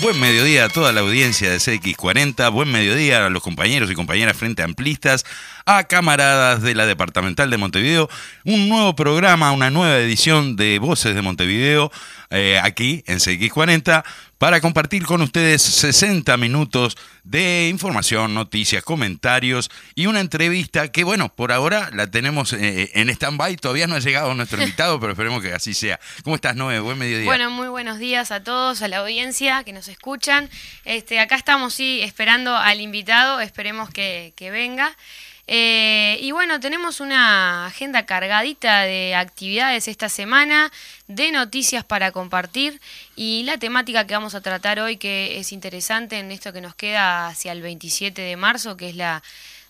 Buen mediodía a toda la audiencia de CX40, buen mediodía a los compañeros y compañeras frente amplistas, a camaradas de la Departamental de Montevideo, un nuevo programa, una nueva edición de Voces de Montevideo, eh, aquí en CX40 para compartir con ustedes 60 minutos de información, noticias, comentarios y una entrevista que, bueno, por ahora la tenemos eh, en stand-by. Todavía no ha llegado nuestro invitado, pero esperemos que así sea. ¿Cómo estás, Noé? Buen mediodía. Bueno, muy buenos días a todos, a la audiencia que nos escuchan. Este, acá estamos, sí, esperando al invitado. Esperemos que, que venga. Eh, y bueno, tenemos una agenda cargadita de actividades esta semana, de noticias para compartir y la temática que vamos a tratar hoy que es interesante en esto que nos queda hacia el 27 de marzo, que es la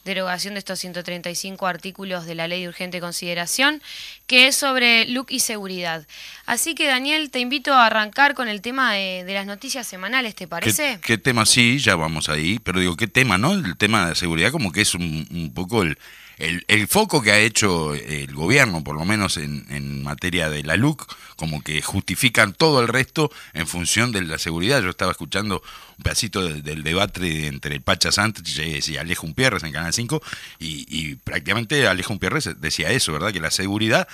derogación de estos 135 artículos de la ley de urgente consideración, que es sobre look y seguridad. Así que Daniel, te invito a arrancar con el tema de, las noticias semanales, ¿te parece? ¿Qué, tema? Sí, ya vamos ahí, pero digo, ¿qué tema, no? El tema de seguridad como que es un poco el el, foco que ha hecho el gobierno, por lo menos en, materia de la LUC, como que justifican todo el resto en función de la seguridad. Yo estaba escuchando un pedacito del, debate entre Pacha Sánchez y Alejo Umpierres en Canal 5 y, prácticamente Alejo Umpierres decía eso, ¿verdad? Que la seguridad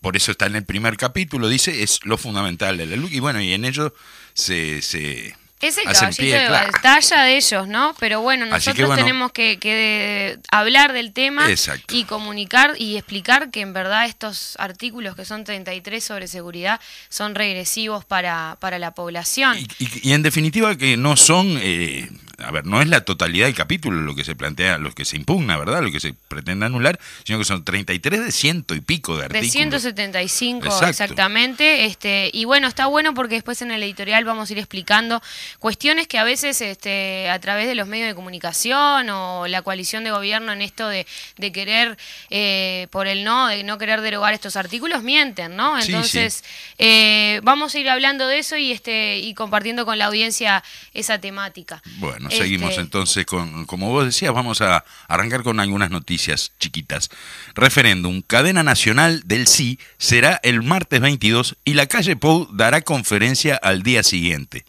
por eso está en el primer capítulo, dice, es lo fundamental de la LUC, y bueno, y en ello se, se, es el caballito de batalla de ellos, ¿no? Pero bueno, nosotros tenemos que, hablar del tema y comunicar y explicar que en verdad estos artículos que son 33 sobre seguridad son regresivos para, para la población. Y, en definitiva que no son, eh, a ver, no es la totalidad del capítulo lo que se plantea, lo que se impugna, ¿verdad? Lo que se pretende anular, sino que son 33 de ciento y pico de artículos. De 175 exactamente. Este, y bueno, está bueno porque después en el editorial vamos a ir explicando cuestiones que a veces este, a través de los medios de comunicación o la coalición de gobierno en esto de, querer, eh, por el no, de no querer derogar estos artículos, mienten, ¿no? Entonces, eh, vamos a ir hablando de eso y, este, y compartiendo con la audiencia esa temática. Bueno, seguimos este, entonces con, como vos decías, vamos a arrancar con algunas noticias chiquitas. Referéndum, cadena nacional del sí será el martes 22 y la calle Pou dará conferencia al día siguiente.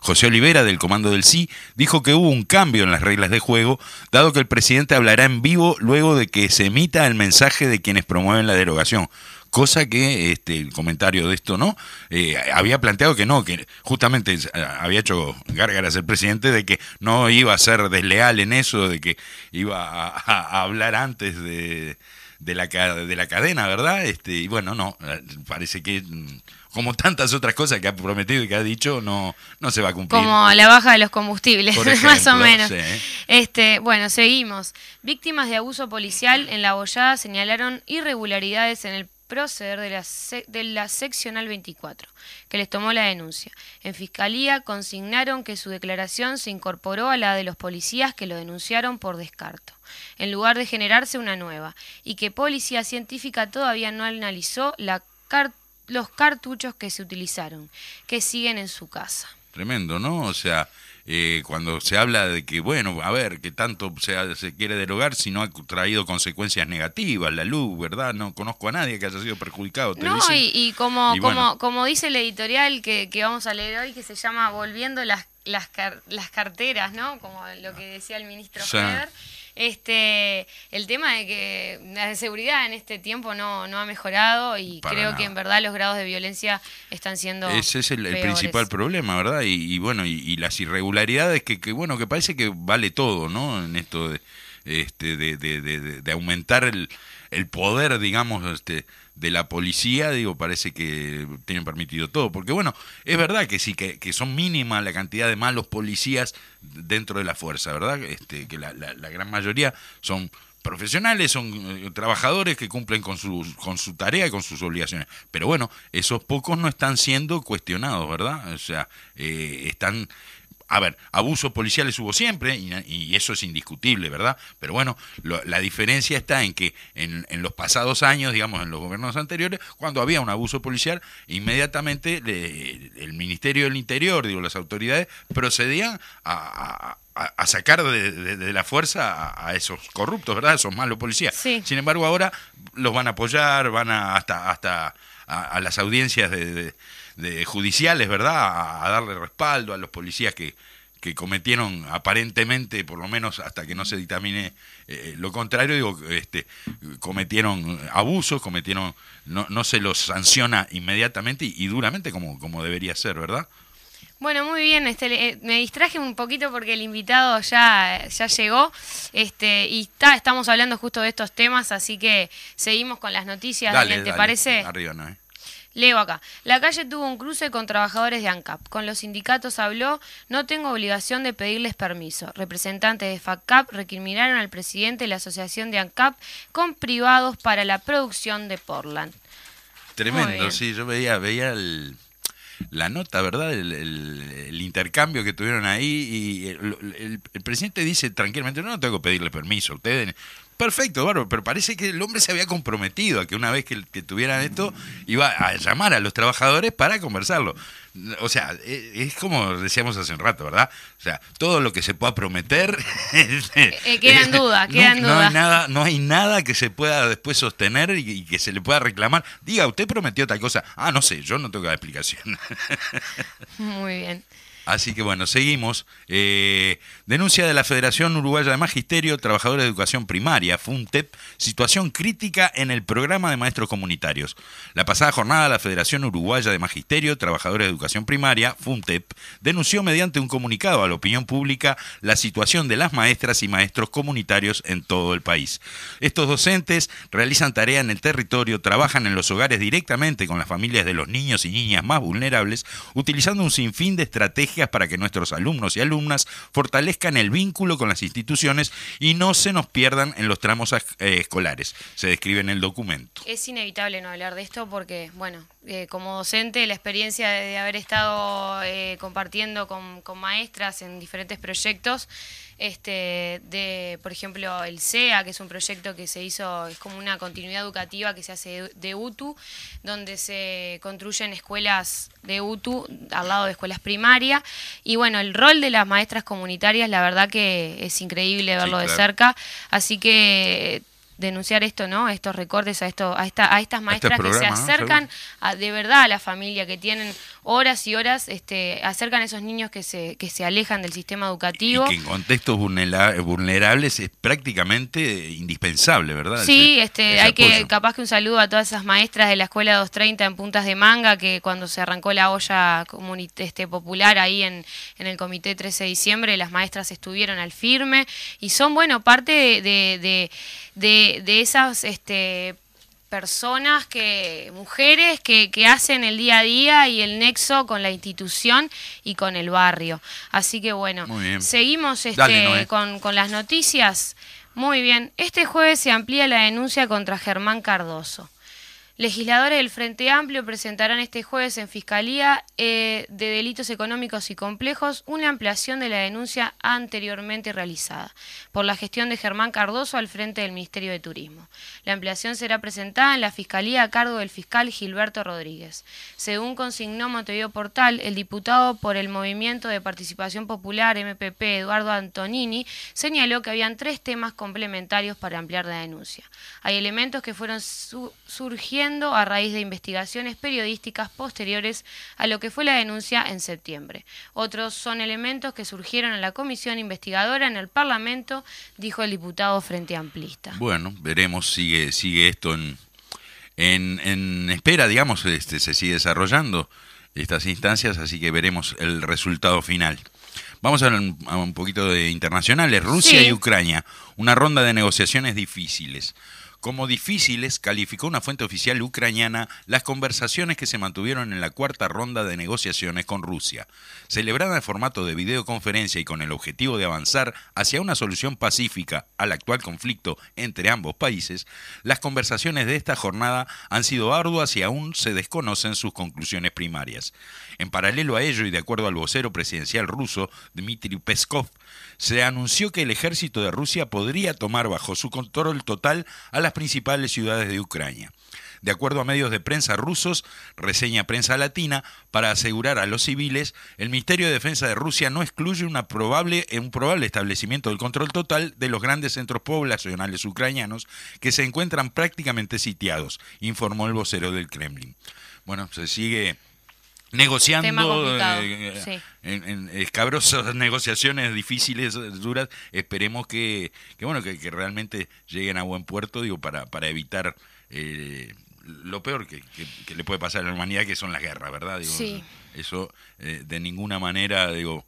José Olivera, del Comando del Sí, dijo que hubo un cambio en las reglas de juego, dado que el presidente hablará en vivo luego de que se emita el mensaje de quienes promueven la derogación cosa que este, el comentario de esto no eh, había planteado que no, que justamente había hecho gárgaras el presidente de que no iba a ser desleal en eso, de que iba a, hablar antes de, de, la, de la cadena, ¿verdad? Este, y bueno, no, parece que como tantas otras cosas que ha prometido y que ha dicho, no, no se va a cumplir. Como la baja de los combustibles, más o menos. Este, bueno, seguimos. Víctimas de abuso policial en La Bollada señalaron irregularidades en el proceder de la, de la seccional 24, que les tomó la denuncia. En Fiscalía consignaron que su declaración se incorporó a la de los policías que lo denunciaron por descarto, en lugar de generarse una nueva, y que Policía Científica todavía no analizó los cartuchos que se utilizaron, que siguen en su casa. Tremendo, ¿no? O sea, eh, cuando se habla de que, bueno, a ver, que tanto se, se quiere derogar si no ha traído consecuencias negativas, la luz, ¿verdad? No conozco a nadie que haya sido perjudicado. no, y, como, como, como dice el editorial que, que, vamos a leer hoy, que se llama Volviendo las, las, las carteras, ¿no? Como lo que decía el ministro Feder este, el tema de que la seguridad en este tiempo no, no ha mejorado y creo que en verdad los grados de violencia están siendo. Ese es el, principal problema, ¿verdad? Y, bueno, y, las irregularidades que, que, bueno, que parece que vale todo, ¿no? En esto de, este, de, de, de aumentar el, el poder, digamos, este, de la policía, digo, parece que tienen permitido todo. Porque bueno, es verdad que sí, que, que son mínimas la cantidad de malos policías dentro de la fuerza, ¿verdad? Este, que la, la, gran mayoría son profesionales, son eh, trabajadores que cumplen con su, con su tarea y con sus obligaciones. Pero bueno, esos pocos no están siendo cuestionados, ¿verdad? O sea, eh, están a ver, abusos policiales hubo siempre, y, eso es indiscutible, ¿verdad? Pero bueno, la diferencia está en que en, los pasados años, digamos, en los gobiernos anteriores, cuando había un abuso policial, inmediatamente el Ministerio del Interior, digo, las autoridades, procedían a, sacar de, la fuerza a, esos corruptos, ¿verdad? esos malos policías. Sin embargo, ahora los van a apoyar, van a hasta, hasta a, las audiencias de, judiciales, ¿verdad? A, darle respaldo a los policías que, que cometieron aparentemente, por lo menos hasta que no se dictamine eh, lo contrario, digo, este, cometieron abusos, cometieron, no, no se los sanciona inmediatamente y, duramente como, como debería ser, ¿verdad? Bueno, muy bien, este, me distraje un poquito porque el invitado ya, ya llegó este, y está, estamos hablando justo de estos temas, así que seguimos con las noticias, ¿te parece? Arriba, ¿no? Leo acá. La calle tuvo un cruce con trabajadores de ANCAP. Con los sindicatos habló, no tengo obligación de pedirles permiso. Representantes de FACAP recriminaron al presidente de la asociación de ANCAP con privados para la producción de Portland. Tremendo, sí, yo veía, veía la nota, ¿verdad? El, intercambio que tuvieron ahí y el, el, presidente dice tranquilamente, no, no tengo que pedirle permiso, ustedes Perfecto, bárbaro, pero parece que el hombre se había comprometido a que una vez que, tuvieran esto, iba a llamar a los trabajadores para conversarlo. O sea, e, es, como decíamos hace un rato, ¿verdad? O sea, todo lo que se pueda prometer... Eh, queda en duda, queda en duda. No hay, nada, no hay nada que se pueda después sostener y, que se le pueda reclamar. Diga, usted prometió tal cosa. Ah, no sé, yo no tengo la explicación. Muy bien. Así que bueno, seguimos. Eh, denuncia de la Federación Uruguaya de Magisterio, Trabajadores de Educación Primaria, FUNTEP, situación crítica en el programa de maestros comunitarios. La pasada jornada, la Federación Uruguaya de Magisterio, Trabajadores de Educación Primaria, FUNTEP, denunció mediante un comunicado a la opinión pública la situación de las maestras y maestros comunitarios en todo el país. Estos docentes realizan tarea en el territorio, trabajan en los hogares directamente con las familias de los niños y niñas más vulnerables, utilizando un sinfín de estrategias para que nuestros alumnos y alumnas fortalezcan el vínculo con las instituciones y no se nos pierdan en los tramos eh, escolares. Se describe en el documento. Es inevitable no hablar de esto porque, bueno, eh, como docente, la experiencia de, haber estado eh, compartiendo con, con maestras en diferentes proyectos, este, de, por ejemplo, el CEA, que es un proyecto que se hizo, es como una continuidad educativa que se hace de UTU, donde se construyen escuelas de UTU al lado de escuelas primarias. Y bueno, el rol de las maestras comunitarias, la verdad que es increíble verlo de cerca. Así que denunciar esto, ¿no? Estos recortes a esto, a esta, a estas este maestras que se acercan a, de verdad a la familia, que tienen horas y horas, este, acercan a esos niños que se, que se alejan del sistema educativo. Y que en contextos vulnerables es prácticamente indispensable, ¿verdad? Sí, este, hay que, capaz que un saludo a todas esas maestras de la escuela 230 en Puntas de Manga, que cuando se arrancó la olla este, popular ahí en, en el comité 13 de diciembre, las maestras estuvieron al firme y son, bueno, parte de de, esas este, personas que, mujeres que, que, hacen el día a día y el nexo con la institución y con el barrio. Así que bueno, seguimos este, con, con las noticias. Muy bien, este jueves se amplía la denuncia contra Germán Cardoso. Legisladores del Frente Amplio presentarán este jueves en Fiscalía eh, de Delitos Económicos y Complejos una ampliación de la denuncia anteriormente realizada por la gestión de Germán Cardoso al frente del Ministerio de Turismo. La ampliación será presentada en la Fiscalía a cargo del fiscal Gilberto Rodríguez. Según consignó Montevideo Portal, el diputado por el Movimiento de Participación Popular MPP, Eduardo Antonini, señaló que habían tres temas complementarios para ampliar la denuncia. Hay elementos que fueron surgiendo a raíz de investigaciones periodísticas posteriores a lo que fue la denuncia en septiembre. Otros son elementos que surgieron en la comisión investigadora en el Parlamento, dijo el diputado Frente Amplista. Bueno, veremos, sigue, sigue esto en, en, espera, digamos, este, se sigue desarrollando estas instancias, así que veremos el resultado final. Vamos a, un, a un poquito de internacionales. Rusia y Ucrania, una ronda de negociaciones difíciles. Como difíciles, calificó una fuente oficial ucraniana las conversaciones que se mantuvieron en la cuarta ronda de negociaciones con Rusia. Celebrada en formato de videoconferencia y con el objetivo de avanzar hacia una solución pacífica al actual conflicto entre ambos países, las conversaciones de esta jornada han sido arduas y aún se desconocen sus conclusiones primarias. En paralelo a ello y de acuerdo al vocero presidencial ruso, Dmitry Peskov, se anunció que el ejército de Rusia podría tomar bajo su control total a las principales ciudades de Ucrania. De acuerdo a medios de prensa rusos, reseña prensa latina, para asegurar a los civiles, el Ministerio de Defensa de Rusia no excluye una probable, un probable establecimiento del control total de los grandes centros poblacionales ucranianos que se encuentran prácticamente sitiados, informó el vocero del Kremlin. Bueno, se sigue negociando eh, en, escabrosas negociaciones difíciles, duras. Esperemos que, que bueno, que, realmente lleguen a buen puerto, digo, para, para evitar eh, lo peor que, le puede pasar a la humanidad, que son las guerras, ¿verdad? Digo, Eso eh, de ninguna manera, digo,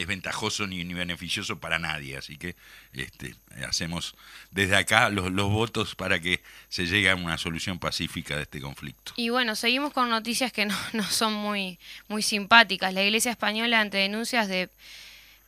es ventajoso ni, ni, beneficioso para nadie. Así que este, hacemos desde acá los, los, votos para que se llegue a una solución pacífica de este conflicto. Y bueno, seguimos con noticias que no, no son muy, muy simpáticas. La Iglesia Española ante denuncias de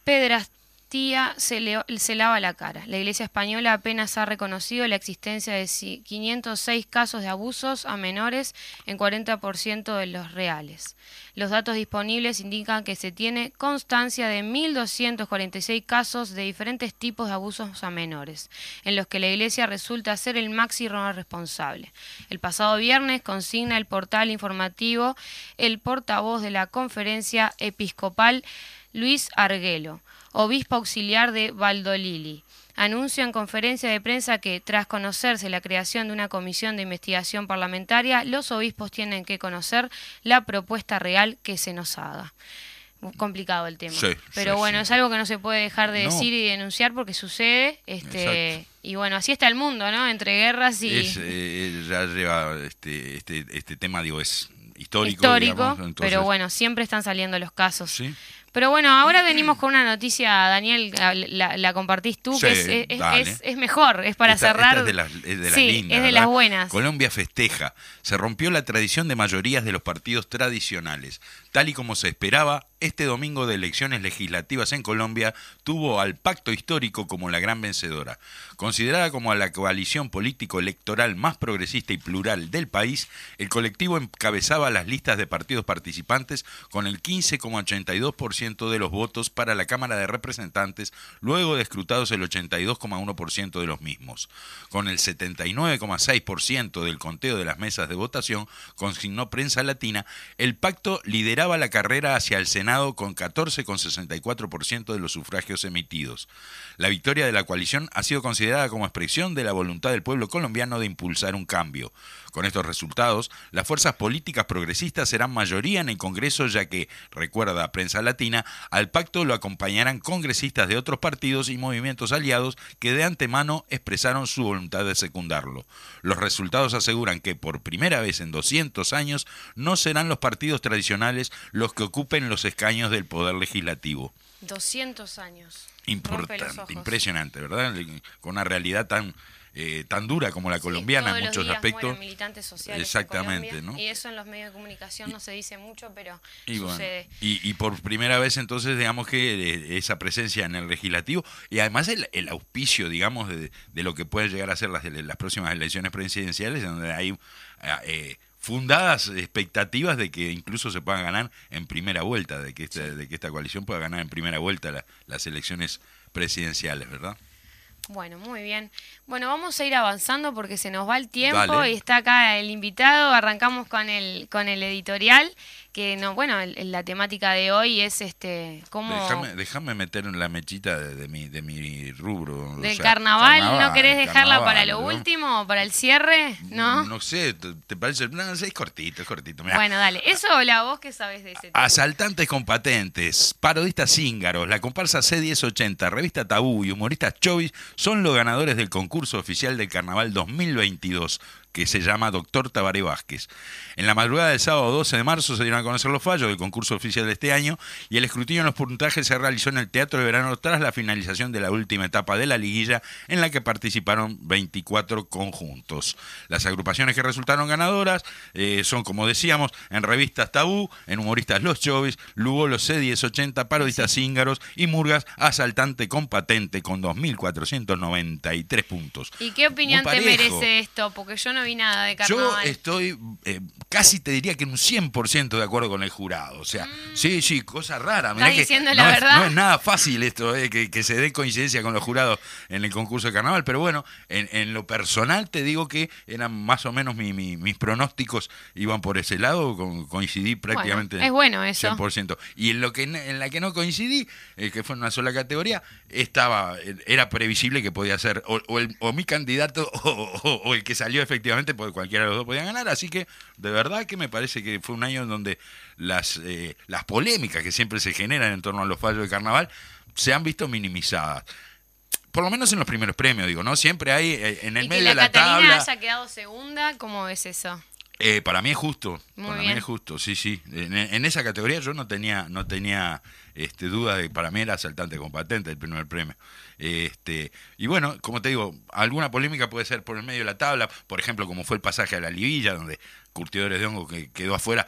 pedras Se, se, lava la cara. La Iglesia Española apenas ha reconocido la existencia de 506 casos de abusos a menores en 40% de los reales. Los datos disponibles indican que se tiene constancia de 1.246 casos de diferentes tipos de abusos a menores, en los que la Iglesia resulta ser el máximo responsable. El pasado viernes consigna el portal informativo el portavoz de la conferencia episcopal Luis Arguelo obispo auxiliar de Valdolili. Anunció en conferencia de prensa que, tras conocerse la creación de una comisión de investigación parlamentaria, los obispos tienen que conocer la propuesta real que se nos haga. Complicado el tema. Pero bueno, es algo que no se puede dejar de decir y denunciar porque sucede. este Y bueno, así está el mundo, ¿no? Entre guerras y. Eh, ya lleva este, este, este tema, digo, es histórico. Histórico, pero bueno, siempre están saliendo los casos. Pero bueno, ahora venimos con una noticia, Daniel, la, compartís tú, que es, es, mejor, es para cerrar. es de las, sí, es de las buenas. Colombia festeja. Se rompió la tradición de mayorías de los partidos tradicionales. Tal y como se esperaba, este domingo de elecciones legislativas en Colombia tuvo al pacto histórico como la gran vencedora. Considerada como la coalición político-electoral más progresista y plural del país, el colectivo encabezaba las listas de partidos participantes con el 15,82% de los votos para la Cámara de Representantes, luego de escrutados el 82,1% de los mismos. Con el 79,6% del conteo de las mesas de votación, consignó Prensa Latina, el pacto lideraba la carrera hacia el Senado con 14,64% de los sufragios emitidos. La victoria de la coalición ha sido considerada como expresión de la voluntad del pueblo colombiano de impulsar un cambio. Con estos resultados, las fuerzas políticas progresistas serán mayoría en el Congreso ya que, recuerda Prensa Latina, al pacto lo acompañarán congresistas de otros partidos y movimientos aliados que de antemano expresaron su voluntad de secundarlo. Los resultados aseguran que por primera vez en 200 años no serán los partidos tradicionales los que ocupen los escaños del poder legislativo. 200 años. Importante, impresionante, ¿verdad? Con una realidad tan eh, tan dura como la colombiana en muchos aspectos. militantes sociales Exactamente, ¿no? Y eso en los medios de comunicación no se dice mucho, pero sucede. y, por primera vez entonces, digamos que eh, esa presencia en el legislativo y además el, auspicio, digamos, de, lo que pueden llegar a ser las, las próximas elecciones presidenciales, donde hay eh, fundadas expectativas de que incluso se puedan ganar en primera vuelta, de que esta, de que esta coalición pueda ganar en primera vuelta las elecciones presidenciales, ¿verdad? Bueno, muy bien. Bueno, vamos a ir avanzando porque se nos va el tiempo y está acá el invitado. Arrancamos con el con el editorial que no, bueno, la temática de hoy es este cómo déjame, meter en la mechita de, mi de mi rubro del carnaval, ¿no querés dejarla para lo último o para el cierre? ¿No? No sé, ¿te parece? No, es cortito, es cortito. Bueno, dale, eso la vos que sabes de ese tema. Asaltantes con patentes, parodistas cíngaros, la comparsa C1080, revista Tabú y humoristas Chovis son los ganadores del concurso oficial del Carnaval 2022 que se llama Doctor Tabaré Vázquez. En la madrugada del sábado 12 de marzo se dieron a conocer los fallos del concurso oficial de este año y el escrutinio en los puntajes se realizó en el Teatro de Verano tras la finalización de la última etapa de la liguilla en la que participaron 24 conjuntos. Las agrupaciones que resultaron ganadoras eh, son, como decíamos, en revistas Tabú, en humoristas Los Chovis, Lugo Los C1080, Parodistas Cíngaros y Murgas Asaltante con Patente con 2.493 puntos. ¿Y qué opinión te merece esto? Porque yo no vi nada de carnaval. Yo estoy eh, casi te diría que en un 100% de acuerdo con el jurado. O sea, mm. sí, sí, cosa rara. ¿Estás diciendo no la es, verdad? No es nada fácil esto, eh, que, se dé coincidencia con los jurados en el concurso de carnaval, pero bueno, en, lo personal te digo que eran más o menos mis pronósticos iban por ese lado, coincidí prácticamente es bueno eso. 100%. Y en, lo que, en la que no coincidí, eh, que fue en una sola categoría, estaba era previsible que podía ser o, mi candidato o, el que salió efectivamente, porque cualquiera de los dos podía ganar, así que de verdad que me parece que fue un año en donde las, eh, las polémicas que siempre se generan en torno a los fallos de carnaval se han visto minimizadas. Por lo menos en los primeros premios, digo, ¿no? Siempre hay eh, en el medio de la Catalina tabla. haya quedado segunda, ¿cómo ves eso? Eh, para mí es justo, para mí es justo, sí, sí. En, esa categoría yo no tenía, no tenía este, duda de que para mí era asaltante con patente el primer premio. Este, y bueno, como te digo, alguna polémica puede ser por el medio de la tabla, por ejemplo, como fue el pasaje a la Livilla, donde Curtidores de Hongo que quedó afuera,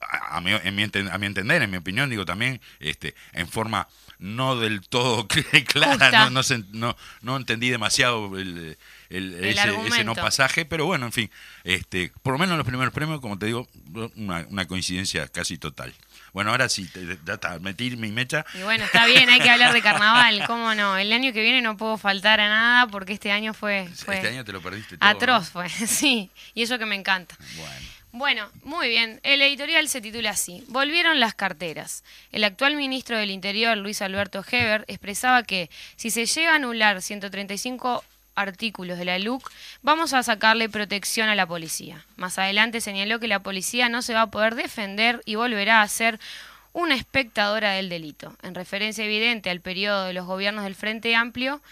a, mi, en mi, a mi entender, en mi opinión, digo también, este, en forma no del todo clara, no, no, no, entendí demasiado el, ese, no pasaje, pero bueno, en fin, este, por lo menos en los primeros premios, como te digo, una, coincidencia casi total. Bueno, ahora sí, ya está, metí mi mecha. Y bueno, está bien, hay que hablar de carnaval, ¿cómo no? El año que viene no puedo faltar a nada porque este año fue... fue este año te lo perdiste todo, Atroz fue, sí, y eso que me encanta. Bueno. Bueno, muy bien. El editorial se titula así. Volvieron las carteras. El actual ministro del Interior, Luis Alberto Heber, expresaba que si se llega a anular 135 artículos de la LUC, vamos a sacarle protección a la policía. Más adelante señaló que la policía no se va a poder defender y volverá a ser una espectadora del delito, en referencia evidente al periodo de los gobiernos del Frente Amplio,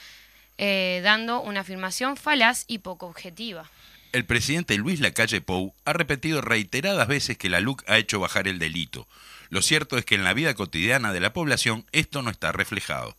eh, dando una afirmación falaz y poco objetiva. El presidente Luis Lacalle Pou ha repetido reiteradas veces que la LUC ha hecho bajar el delito. Lo cierto es que en la vida cotidiana de la población esto no está reflejado.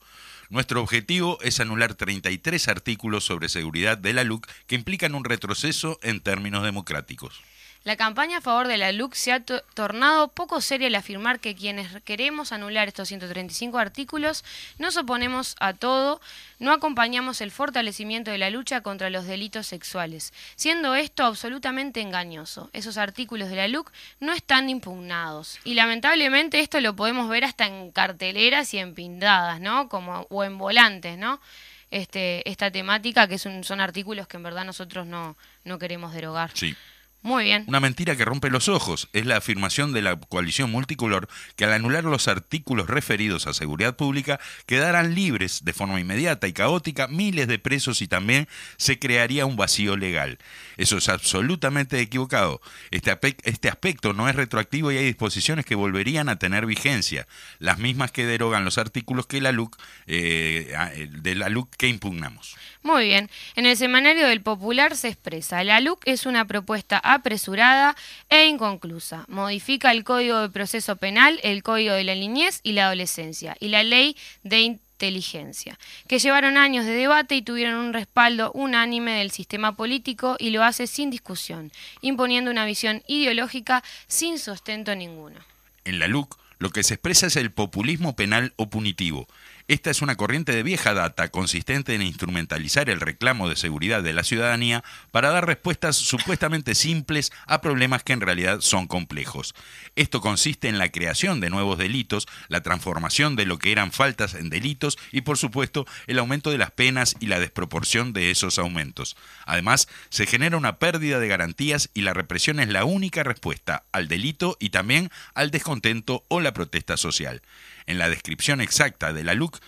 Nuestro objetivo es anular 33 artículos sobre seguridad de la LUC que implican un retroceso en términos democráticos. La campaña a favor de la LUC se ha tornado poco seria al afirmar que quienes queremos anular estos 135 artículos nos oponemos a todo, no acompañamos el fortalecimiento de la lucha contra los delitos sexuales, siendo esto absolutamente engañoso. Esos artículos de la LUC no están impugnados y lamentablemente esto lo podemos ver hasta en carteleras y en pintadas, ¿no? Como o en volantes, ¿no? Este, esta temática que son, artículos que en verdad nosotros no, no queremos derogar. Sí. Muy bien. Una mentira que rompe los ojos es la afirmación de la coalición multicolor que al anular los artículos referidos a seguridad pública quedarán libres de forma inmediata y caótica miles de presos y también se crearía un vacío legal. Eso es absolutamente equivocado. Este, este aspecto no es retroactivo y hay disposiciones que volverían a tener vigencia, las mismas que derogan los artículos que la LUC, eh, de la LUC que impugnamos. Muy bien. En el semanario del Popular se expresa, la LUC es una propuesta apresurada e inconclusa. Modifica el Código de Proceso Penal, el Código de la Niñez y la Adolescencia y la Ley de Inteligencia, que llevaron años de debate y tuvieron un respaldo unánime del sistema político y lo hace sin discusión, imponiendo una visión ideológica sin sustento ninguno. En la LUC lo que se expresa es el populismo penal o punitivo, esta es una corriente de vieja data consistente en instrumentalizar el reclamo de seguridad de la ciudadanía para dar respuestas supuestamente simples a problemas que en realidad son complejos. Esto consiste en la creación de nuevos delitos, la transformación de lo que eran faltas en delitos y por supuesto el aumento de las penas y la desproporción de esos aumentos. Además, se genera una pérdida de garantías y la represión es la única respuesta al delito y también al descontento o la protesta social en la descripción exacta de la LUC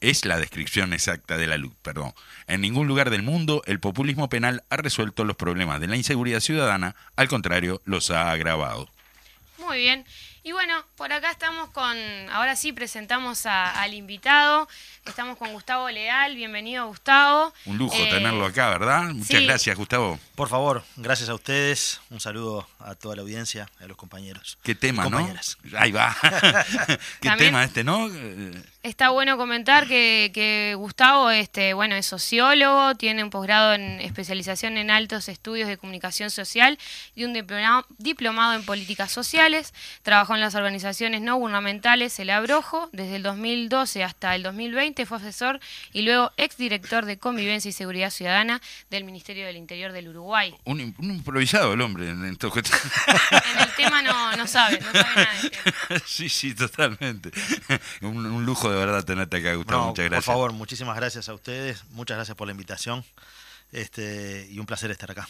es la descripción exacta de la LUC, perdón. En ningún lugar del mundo el populismo penal ha resuelto los problemas de la inseguridad ciudadana, al contrario, los ha agravado. Muy bien. Y bueno, por acá estamos con, ahora sí presentamos al invitado, estamos con Gustavo Leal, bienvenido Gustavo. Un lujo eh, tenerlo acá, ¿verdad? Muchas gracias Gustavo. Por favor, gracias a ustedes, un saludo a toda la audiencia, a los compañeros. Qué tema, ¿no? Ahí va. Qué tema este, ¿no? Está bueno comentar que, Gustavo este, bueno, es sociólogo, tiene un posgrado en especialización en altos estudios de comunicación social y un diplomado en políticas sociales. Trabajó en las organizaciones no gubernamentales El Abrojo. Desde el 2012 hasta el 2020 fue asesor y luego exdirector de Convivencia y Seguridad Ciudadana del Ministerio del Interior del Uruguay. Un, improvisado el hombre en, en el tema no, sabe, no sabe nada Sí, sí, totalmente. un lujo de verdad tenerte acá, Gustavo. Muchas gracias. Por favor, muchísimas gracias a ustedes. Muchas gracias por la invitación. Este, y un placer estar acá.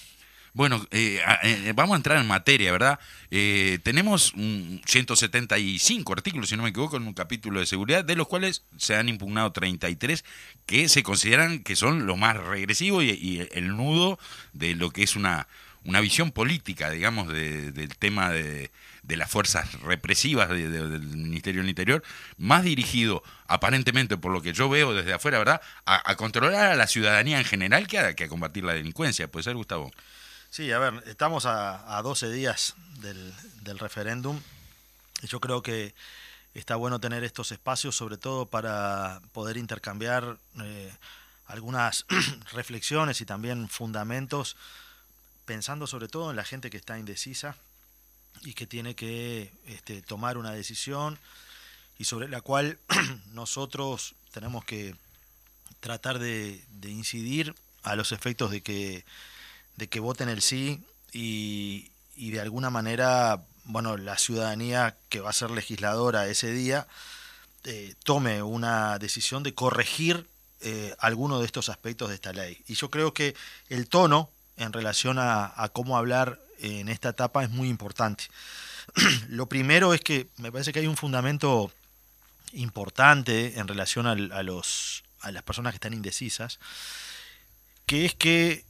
Bueno, eh, eh, vamos a entrar en materia, ¿verdad? Eh, tenemos 175 artículos, si no me equivoco, en un capítulo de seguridad, de los cuales se han impugnado 33 que se consideran que son los más regresivos y, el nudo de lo que es una, una visión política, digamos, del tema de, de las fuerzas represivas del Ministerio del Interior, más dirigido, aparentemente, por lo que yo veo desde afuera, ¿verdad?, a, controlar a la ciudadanía en general que a, que a combatir la delincuencia. ¿Puede ser, Gustavo? Sí, a ver, estamos a, a 12 días del, del referéndum. Yo creo que está bueno tener estos espacios, sobre todo para poder intercambiar eh, algunas reflexiones y también fundamentos, pensando sobre todo en la gente que está indecisa y que tiene que este, tomar una decisión y sobre la cual nosotros tenemos que tratar de, incidir a los efectos de que, de que voten el sí y, de alguna manera, bueno, la ciudadanía que va a ser legisladora ese día eh, tome una decisión de corregir eh, alguno de estos aspectos de esta ley. Y yo creo que el tono en relación a, a cómo hablar en esta etapa es muy importante. Lo primero es que me parece que hay un fundamento importante en relación a, los, a las personas que están indecisas, que es que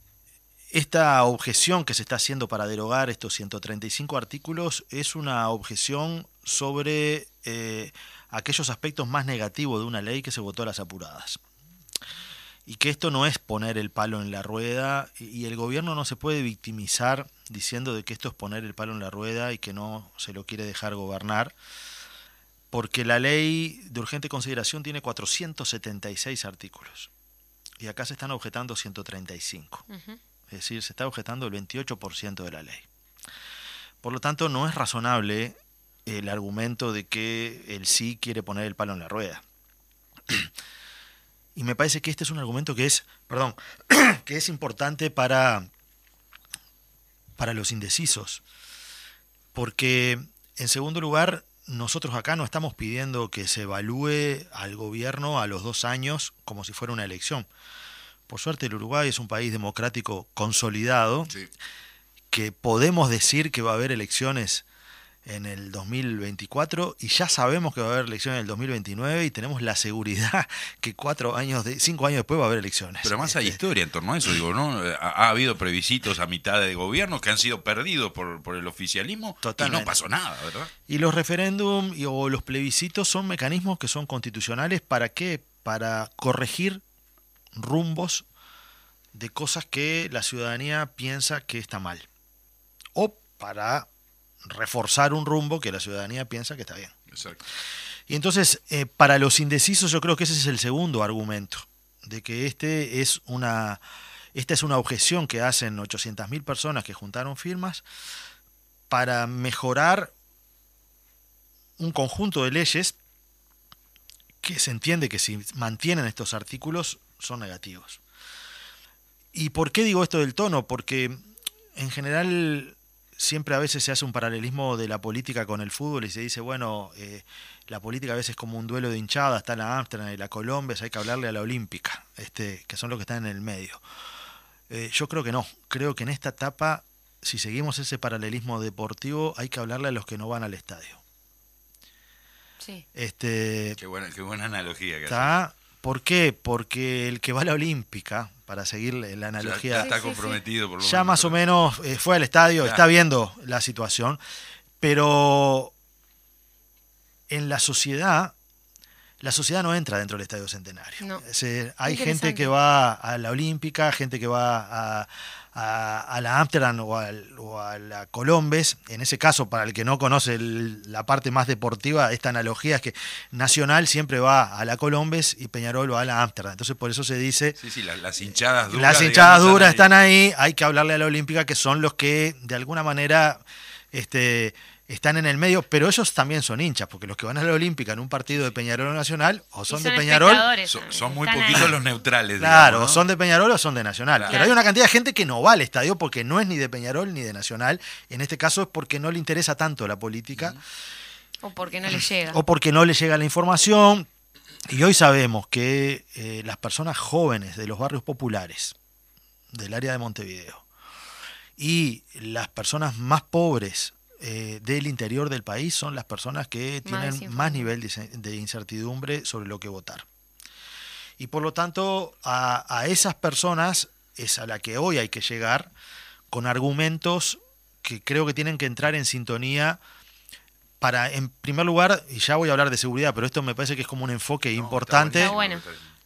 esta objeción que se está haciendo para derogar estos 135 artículos es una objeción sobre eh, aquellos aspectos más negativos de una ley que se votó a las apuradas y que esto no es poner el palo en la rueda y el gobierno no se puede victimizar diciendo de que esto es poner el palo en la rueda y que no se lo quiere dejar gobernar, porque la ley de urgente consideración tiene 476 artículos y acá se están objetando 135. Es decir, se está objetando el 28% de la ley. Por lo tanto, no es razonable el argumento de que el sí quiere poner el palo en la rueda. Y me parece que este es un argumento que es, perdón, que es importante para, para los indecisos. Porque, en segundo lugar, nosotros acá no estamos pidiendo que se evalúe al gobierno a los dos años como si fuera una elección. Por suerte el Uruguay es un país democrático consolidado, que podemos decir que va a haber elecciones en el 2024 y ya sabemos que va a haber elecciones en el 2029 y tenemos la seguridad que cuatro años, de, cinco años después va a haber elecciones. Pero más hay este, historia en torno a eso, digo, ¿no? Ha, habido previsitos a mitad de gobiernos que han sido perdidos por, por el oficialismo y no pasó nada, ¿verdad? Y los referéndum o los plebiscitos son mecanismos que son constitucionales para qué? Para corregir rumbos de cosas que la ciudadanía piensa que está mal. O para reforzar un rumbo que la ciudadanía piensa que está bien. Exacto. Y entonces, eh, para los indecisos, yo creo que ese es el segundo argumento, de que este es una, esta es una objeción que hacen 800.000 personas que juntaron firmas para mejorar un conjunto de leyes que se entiende que si mantienen estos artículos son negativos. ¿Y por qué digo esto del tono? Porque en general siempre a veces se hace un paralelismo de la política con el fútbol y se dice, bueno, eh, la política a veces es como un duelo de hinchada, está la Amsterdam y la Colombia, hay que hablarle a la Olímpica, este, que son los que están en el medio. Eh, yo creo que no, creo que en esta etapa, si seguimos ese paralelismo deportivo, hay que hablarle a los que no van al estadio. Sí. Este, qué, buena, qué buena analogía. Que ¿está? ¿Por qué? Porque el que va a la Olímpica, para seguir la analogía. Ya, está comprometido, por lo Ya más o menos eh, fue al estadio, está viendo la situación, pero en la sociedad, la sociedad no entra dentro del Estadio Centenario. No. Es decir, hay gente que va a la Olímpica, gente que va a, a- a la Amsterdam o, al- o a la Colombes. En ese caso, para el que no conoce el- la parte más deportiva, esta analogía es que Nacional siempre va a la Colombes y Peñarol va a la Amsterdam. Entonces, por eso se dice Sí, sí, la- las hinchadas duras. las hinchadas digamos, duras están están ahí, hay que hablarle a la Olímpica, que son los que de alguna manera este, están en el medio, pero ellos también son hinchas, porque los que van a la Olímpica en un partido de Peñarol o Nacional, o son, de Peñarol, Son, muy ahí. poquitos los neutrales. claro, digamos, son de Peñarol o son de Nacional. Claro. Pero hay una cantidad de gente que no va al estadio porque no es ni de Peñarol ni de Nacional. En este caso es porque no le interesa tanto la política O porque no le llega. o porque no le llega la información. Y hoy sabemos que eh, las personas jóvenes de los barrios populares del área de Montevideo y las personas más pobres eh, del interior del país son las personas que tienen más nivel de, de incertidumbre sobre lo que votar. Y por lo tanto, a, a esas personas es a la que hoy hay que llegar con argumentos que creo que tienen que entrar en sintonía para, en primer lugar, y ya voy a hablar de seguridad, pero esto me parece que es como un enfoque No, importante, Está bueno.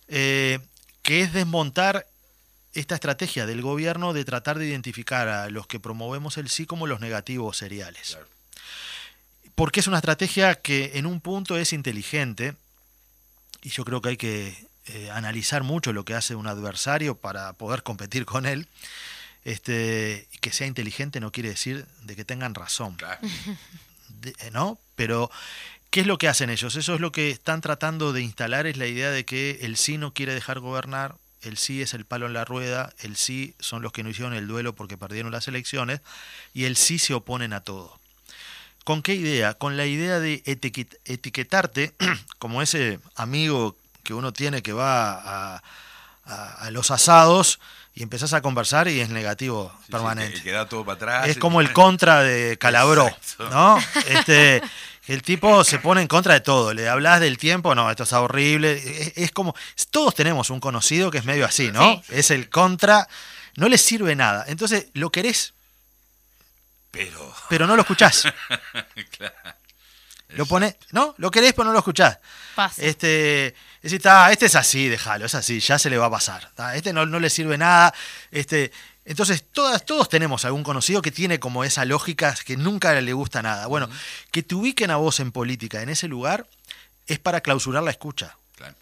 eh, que es desmontar esta estrategia del gobierno de tratar de identificar a los que promovemos el sí como los negativos seriales. Claro. Porque es una estrategia que en un punto es inteligente, y yo creo que hay que eh, analizar mucho lo que hace un adversario para poder competir con él. Este, que sea inteligente no quiere decir de que tengan razón Claro. de- eh, ¿no? Pero, ¿qué es lo que hacen ellos? Eso es lo que están tratando de instalar, es la idea de que el sí no quiere dejar gobernar, el sí es el palo en la rueda, el sí son los que no hicieron el duelo porque perdieron las elecciones, y el sí se oponen a todo. ¿Con qué idea? Con la idea de etiquet- etiquetarte como ese amigo que uno tiene que va a, a- a los asados y empezás a conversar y es negativo Sí, sí, permanente que, que da todo para atrás. es como el contra de Calabró, Exacto. ¿no? Este, el tipo se pone en contra de todo. Le hablas del tiempo, no, esto es horrible. Es, es como, todos tenemos un conocido que es medio así, ¿no? Sí. Es el contra, no le sirve nada. Entonces lo querés, Pero. pero no lo escuchás. claro. Lo pone, ¿no? Lo querés, pero no lo escuchás. Pasa. Este, decís, "Ta, este es así, déjalo, es así, ya se le va a pasar. Este no, no le sirve nada. Este, entonces, todas, todos tenemos algún conocido que tiene como esa lógica que nunca le gusta nada. Bueno, que te ubiquen a vos en política en ese lugar es para clausurar la escucha. Claro.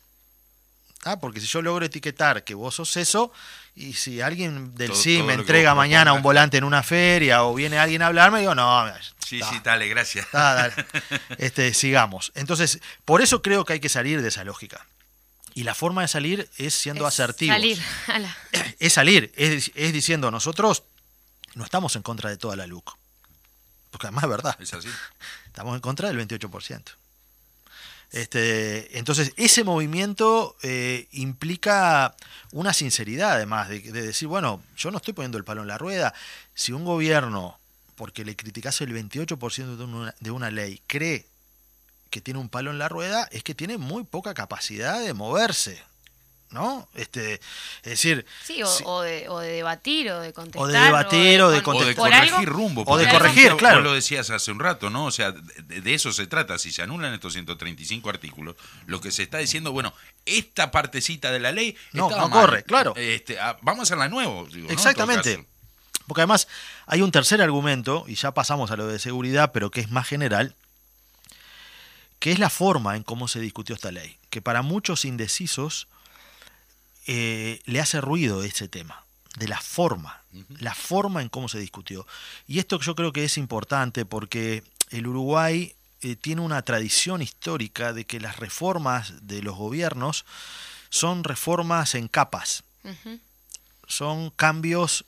¿tá? Porque si yo logro etiquetar que vos sos eso, y si alguien del Todo- sí me entrega mañana un volante en una feria o viene alguien a hablarme, digo, no, Sí, ta, sí, dale, gracias. Ah, dale. Este, sigamos. Entonces, por eso creo que hay que salir de esa lógica. Y la forma de salir es siendo Es asertivos. Salir. a la- Es salir, es, es diciendo, nosotros no estamos en contra de toda la LUC. Porque además es verdad, Es así. estamos en contra del 28%. Este, entonces, ese movimiento eh, implica una sinceridad, además, de, de decir, bueno, yo no estoy poniendo el palo en la rueda. Si un gobierno, porque le criticase el 28% de una, de una ley, cree que tiene un palo en la rueda, es que tiene muy poca capacidad de moverse. ¿No? Este, es decir, Sí, o, si- o de, o de debatir, o de contestar. O de debatir, o de O de corregir algo- rumbo. O de corregir, vos claro. lo decías hace un rato, ¿no? O sea, de, de eso se trata. Si se anulan estos 135 artículos, lo que se está diciendo, bueno, esta partecita de la ley No, no mal. corre, claro. Este, ah, vamos a hacerla nuevo. digo, Exactamente. Porque además hay un tercer argumento, y ya pasamos a lo de seguridad, pero que es más general, que es la forma en cómo se discutió esta ley. Que para muchos indecisos eh, le hace ruido ese tema, de la forma, la forma en cómo se discutió. Y esto yo creo que es importante porque el Uruguay eh, tiene una tradición histórica de que las reformas de los gobiernos son reformas en capas son cambios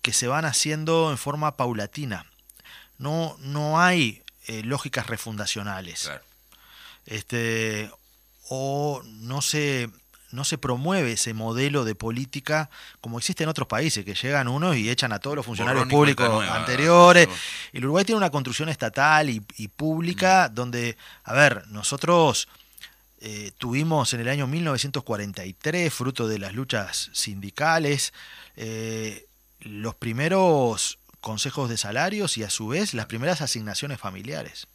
que se van haciendo en forma paulatina. No, no hay eh, lógicas refundacionales. Claro. Este, o no se, no se promueve ese modelo de política como existe en otros países, que llegan unos y echan a todos los funcionarios Borrón públicos nueva, anteriores. El Uruguay tiene una construcción estatal y, y pública donde, a ver, nosotros eh, tuvimos en el año 1943, fruto de las luchas sindicales, eh, los primeros consejos de salarios y a su vez las primeras asignaciones familiares.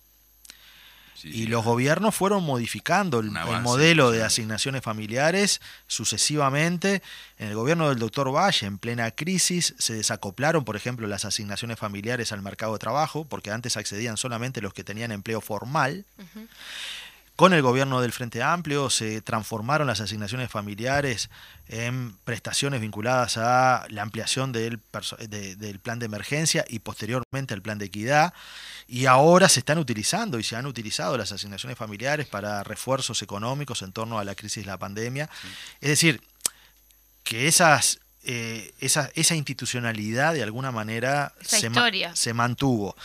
Sí, y sí, los claro. gobiernos fueron modificando el, modelo de asignaciones familiares sucesivamente. En el gobierno del doctor Valle, en plena crisis, se desacoplaron, por ejemplo, las asignaciones familiares al mercado de trabajo, porque antes accedían solamente los que tenían empleo formal. Con el gobierno del Frente Amplio se transformaron las asignaciones familiares en prestaciones vinculadas a la ampliación del, perso- de- del plan de emergencia y posteriormente al plan de equidad. Y ahora se están utilizando y se han utilizado las asignaciones familiares para refuerzos económicos en torno a la crisis de la pandemia. Es decir, que esas, eh, esa, esa institucionalidad de alguna manera Esa se, ma- historia. se mantuvo.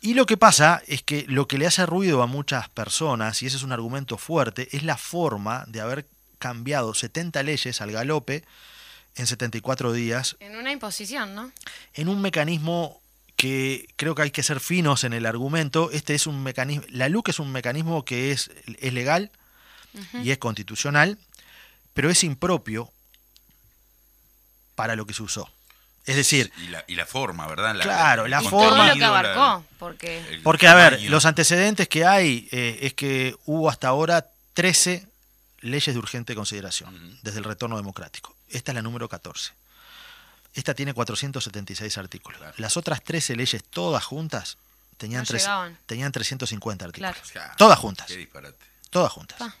Y lo que pasa es que lo que le hace ruido a muchas personas, y ese es un argumento fuerte, es la forma de haber cambiado 70 leyes al galope en 74 días En una imposición, ¿no? en un mecanismo que creo que hay que ser finos en el argumento. Este es un mecanismo, la LUC es un mecanismo que es, es legal y es constitucional, pero es impropio para lo que se usó. Es decir, Y la, y la forma, ¿verdad? La- Claro, la y forma- todo lo que abarcó, porque Porque, a ver, los antecedentes que hay eh, es que hubo hasta ahora 13 leyes de urgente consideración desde el retorno democrático. Esta es la número 14. Esta tiene 476 artículos. Claro. Las otras 13 leyes, todas juntas, tenían, No tres- tenían 350 artículos. Claro. Claro. Todas juntas. Qué disparate. Todas juntas. Pa.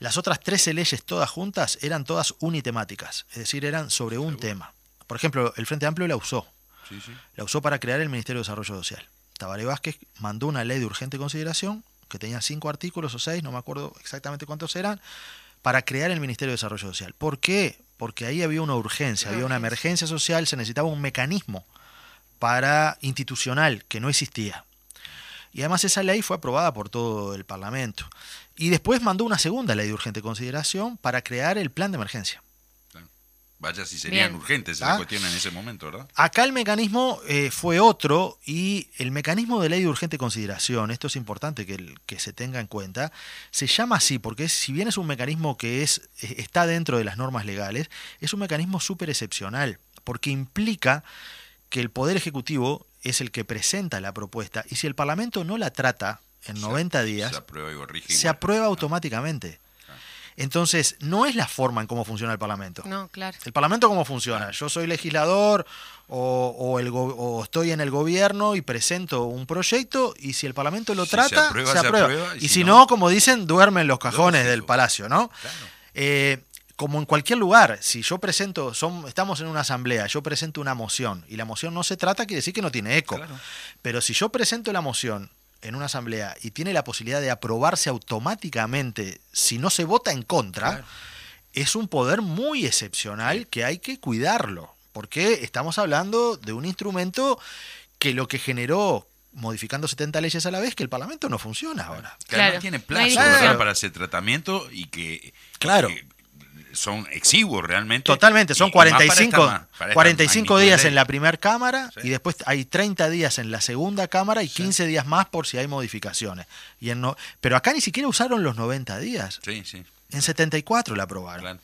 Las otras 13 leyes todas juntas eran todas unitemáticas, es decir, eran sobre un Seguro. tema. Por ejemplo, el Frente Amplio la usó. Sí, sí. La usó para crear el Ministerio de Desarrollo Social. Tabaré Vázquez mandó una ley de urgente consideración que tenía cinco artículos o seis, no me acuerdo exactamente cuántos eran, para crear el Ministerio de Desarrollo Social. ¿Por qué? Porque ahí había una urgencia, había una emergencia social, se necesitaba un mecanismo para institucional que no existía. Y además esa ley fue aprobada por todo el Parlamento. Y después mandó una segunda ley de urgente consideración para crear el plan de emergencia. Vaya si serían Bien. urgentes ¿Ah? esa cuestión en ese momento, ¿verdad? Acá el mecanismo eh, fue otro y el mecanismo de ley de urgente consideración, esto es importante que, el- que se tenga en cuenta, se llama así porque es- si bien es un mecanismo que es, eh, está dentro de las normas legales, es un mecanismo súper excepcional porque implica que el Poder Ejecutivo es el que presenta la propuesta y si el Parlamento no la trata en Se- 90 días, Se aprueba se aprueba automáticamente. Entonces, no es la forma en cómo funciona el Parlamento. no, claro. ¿El Parlamento cómo funciona? Yo soy legislador o, o el go- o estoy en el gobierno y presento un proyecto y si el Parlamento lo Si trata, se aprueba, aprueba. se aprueba, y, si no, como dicen, duerme en los cajones del palacio, ¿no? Claro. Eh, como en cualquier lugar, si yo presento, son, estamos en una asamblea, yo presento una moción y la moción no se trata, quiere decir que no tiene eco. Claro. Pero si yo presento la moción en una asamblea y tiene la posibilidad de aprobarse automáticamente si no se vota en contra, Claro. es un poder muy excepcional que hay que cuidarlo, porque estamos hablando de un instrumento que lo que generó, modificando 70 leyes a la vez, que el Parlamento no funciona ahora. Claro, tiene plazo para ese tratamiento y que, Claro. que son exiguos realmente. Totalmente, son Y- y más para 45, esta para esta 45 días en la primera cámara Sí. y después hay 30 días en la segunda cámara y 15 días más por si hay modificaciones. Y en no, pero acá ni siquiera usaron los 90 días. Sí, sí. En 74 la aprobaron. Claro.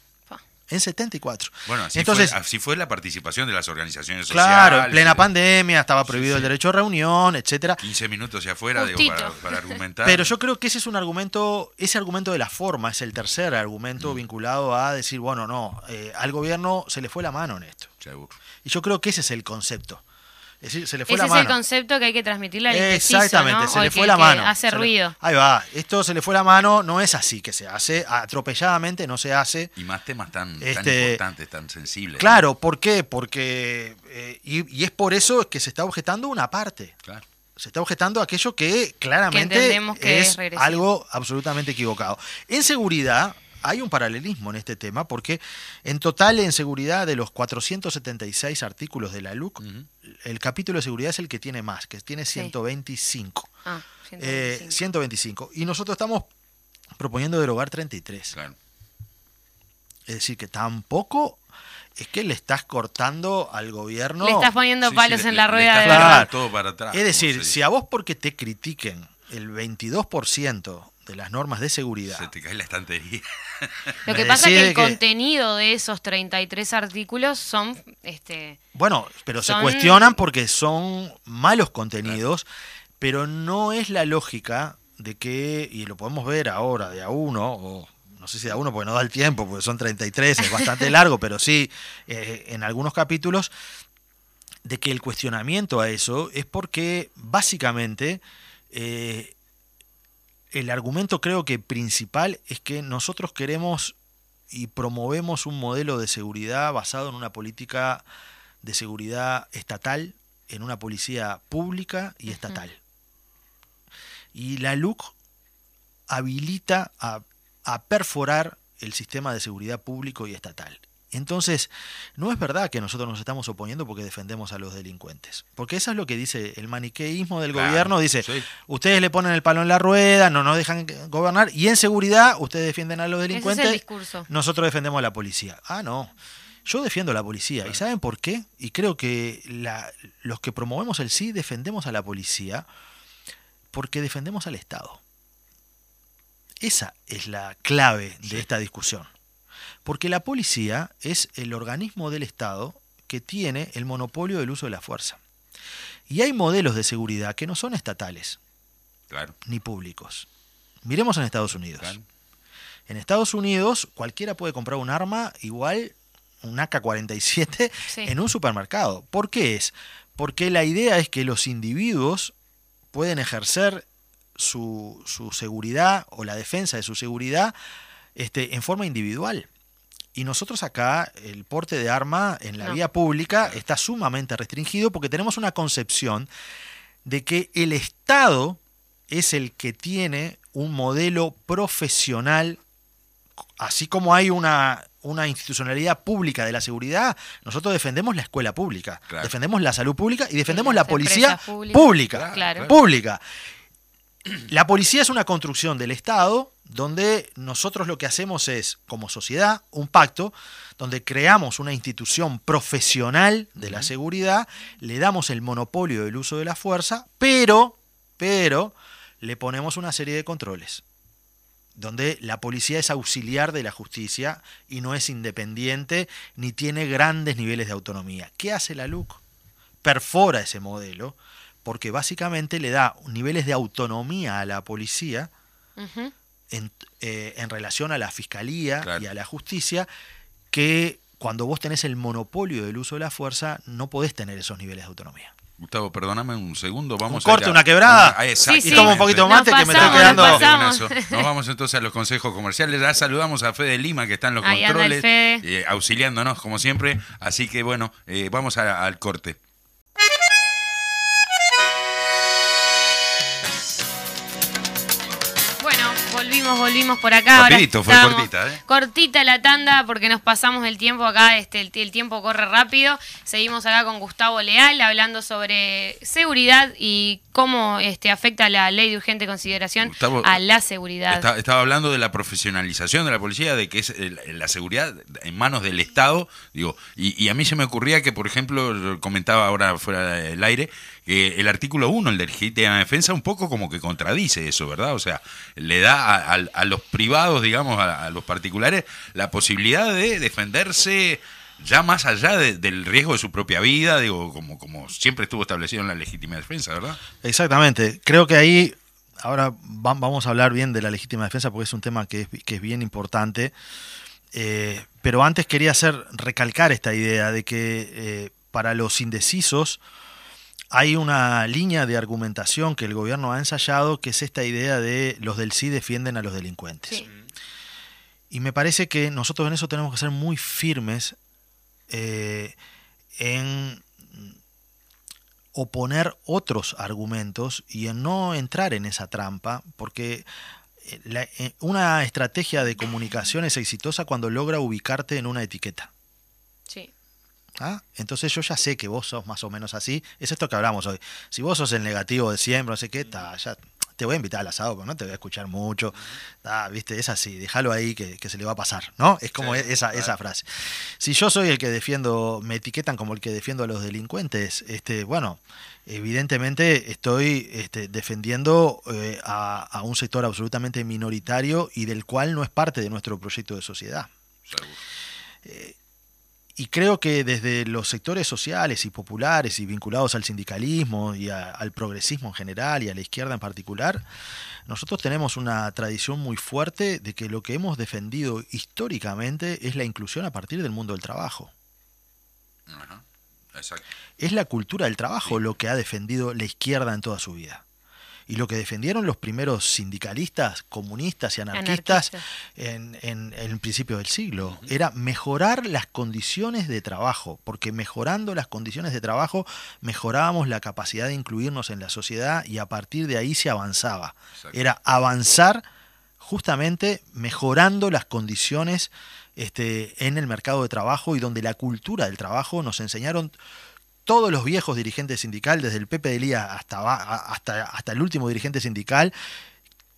En 74. Bueno, así, Entonces, fue, así fue la participación de las organizaciones sociales. claro, en plena pandemia estaba Sí, prohibido el derecho a reunión, etcétera. 15 minutos hacia afuera digo, para, para argumentar. Pero yo creo que ese es un argumento, ese argumento de la forma es el tercer Mm. argumento vinculado a decir, bueno, no, eh, al gobierno se le fue la mano en esto. Seguro. Y yo creo que ese es el concepto. Es decir, se le fue Ese la es el concepto que hay que transmitirle al Exactamente, ¿no? se O le fue que- la que mano. hace Se le- ruido. ahí va, esto se le fue la mano, no es así que se hace, atropelladamente no se hace. Y más temas tan, tan Este, importantes, tan sensibles. ¿no? Claro, ¿por qué? Porque, eh, y, y es por eso que se está objetando una parte. Claro. Se está objetando aquello que claramente entendemos que es es regresivo. algo absolutamente equivocado. En seguridad hay un paralelismo en este tema porque en total en seguridad de los 476 artículos de la LUC, el capítulo de seguridad es el que tiene más, que tiene Sí. 125. Ah, Eh, 125. 125. Y nosotros estamos proponiendo derogar 33. Claro. Es decir, que tampoco es que le estás cortando al gobierno. Le estás poniendo Sí, palos sí, en le- la le rueda estás de todo para atrás. Es decir, si a vos porque te critiquen el 22% de las normas de seguridad, Se te cae la estantería. Lo que pasa es que el que- contenido de esos 33 artículos son este bueno, pero se cuestionan porque son malos contenidos, pero no es la lógica de que, y lo podemos ver ahora de a uno, o no sé si de a uno porque no da el tiempo, porque son 33, es bastante largo, pero sí eh, en algunos capítulos, de que el cuestionamiento a eso es porque básicamente eh, el argumento creo que principal es que nosotros queremos y promovemos un modelo de seguridad basado en una política de seguridad estatal, en una policía pública y estatal. Y la LUC habilita a, a perforar el sistema de seguridad público y estatal. Entonces, no es verdad que nosotros nos estamos oponiendo porque defendemos a los delincuentes. Porque eso es lo que dice el maniqueísmo del gobierno. Dice, ustedes le ponen el palo en la rueda, no nos dejan gobernar, y en seguridad ustedes defienden a los delincuentes. Nosotros defendemos a la policía. Ah, no. Yo defiendo a la policía. ¿Y saben por qué? Y creo que los que promovemos el sí defendemos a la policía porque defendemos al Estado. Esa es la clave de esta discusión. Porque la policía es el organismo del Estado que tiene el monopolio del uso de la fuerza. Y hay modelos de seguridad que no son estatales, ni públicos. Miremos en Estados Unidos. En Estados Unidos cualquiera puede comprar un arma igual, un AK-47, en un supermercado. ¿Por qué es? Porque la idea es que los individuos pueden ejercer su, su seguridad o la defensa de su seguridad este, en forma individual. Y nosotros acá, el porte de arma en la vía pública está sumamente restringido porque tenemos una concepción de que el Estado es el que tiene un modelo profesional, así como hay una, una institucionalidad pública de la seguridad, nosotros defendemos la escuela pública, defendemos la salud pública y defendemos la policía pública. pública. La policía es una construcción del Estado donde nosotros lo que hacemos es, como sociedad, un pacto, donde creamos una institución profesional de la seguridad, le damos el monopolio del uso de la fuerza, pero, pero, le ponemos una serie de controles, donde la policía es auxiliar de la justicia y no es independiente ni tiene grandes niveles de autonomía. ¿Qué hace la LUC? Perfora ese modelo porque básicamente le da niveles de autonomía a la policía eh, en, relación a la fiscalía y a la justicia que cuando vos tenés el monopolio del uso de la fuerza no podés tener esos niveles de autonomía. Gustavo, perdóname un segundo, vamos un corte, una quebrada. Ah, y toma un poquito más que me estoy quedando. Nos, vamos entonces a los consejos comerciales. Ya saludamos a Fede Lima, que está en los controles, eh, auxiliándonos como siempre. Así que bueno, eh, vamos al corte. Volvimos, volvimos por acá. Rapidito, fue cortita, ¿eh? Cortita la tanda porque nos pasamos el tiempo acá, este, el, tiempo corre rápido. Seguimos acá con Gustavo Leal hablando sobre seguridad y cómo este, afecta la ley de urgente consideración a la seguridad. estaba hablando de la profesionalización de la policía, de que es la seguridad en manos del Estado, digo, y, y a mí se me ocurría que, por ejemplo, comentaba ahora fuera del aire, el artículo 1, el de legítima defensa, un poco como que contradice eso, ¿verdad? O sea, le da a, los privados, digamos, a, los particulares, la posibilidad de defenderse ya más allá del riesgo de su propia vida, digo, como, como siempre estuvo establecido en la legítima defensa, ¿verdad? Exactamente. Creo que ahí, ahora vamos a hablar bien de la legítima defensa porque es un tema que es, que es bien importante. Eh, pero antes quería hacer recalcar esta idea de que eh, para los indecisos, hay una línea de argumentación que el gobierno ha ensayado, que es esta idea de los del sí defienden a los delincuentes. Y me parece que nosotros en eso tenemos que ser muy firmes eh, en oponer otros argumentos y en no entrar en esa trampa, porque eh, eh, una estrategia de comunicación es exitosa cuando logra ubicarte en una etiqueta. ¿Ah? Entonces yo ya sé que vos sos más o menos así. Es esto que hablamos hoy. Si vos sos el negativo de siempre, no sé qué, ya te voy a invitar al asado, pero no te voy a escuchar mucho. ¿Viste? Es así, déjalo ahí que, se le va a pasar, ¿no? Es como esa, esa frase. Si yo soy el que defiendo, me etiquetan como el que defiendo a los delincuentes, este, bueno, evidentemente estoy este, defendiendo eh, a, un sector absolutamente minoritario y del cual no es parte de nuestro proyecto de sociedad. Y creo que desde los sectores sociales y populares y vinculados al sindicalismo y a- al progresismo en general y a la izquierda en particular, nosotros tenemos una tradición muy fuerte de que lo que hemos defendido históricamente es la inclusión a partir del mundo del trabajo. Ajá, Exacto. Es la cultura del trabajo Sí. lo que ha defendido la izquierda en toda su vida. Y lo que defendieron los primeros sindicalistas, comunistas y anarquistas Anarquistas. en, en- en el principio del siglo era mejorar las condiciones de trabajo, porque mejorando las condiciones de trabajo mejorábamos la capacidad de incluirnos en la sociedad y a partir de ahí se avanzaba. Exacto. Era avanzar justamente mejorando las condiciones este, en el mercado de trabajo y donde la cultura del trabajo nos enseñaron todos los viejos dirigentes sindicales, desde el Pepe de Lía hasta, hasta, hasta el último dirigente sindical,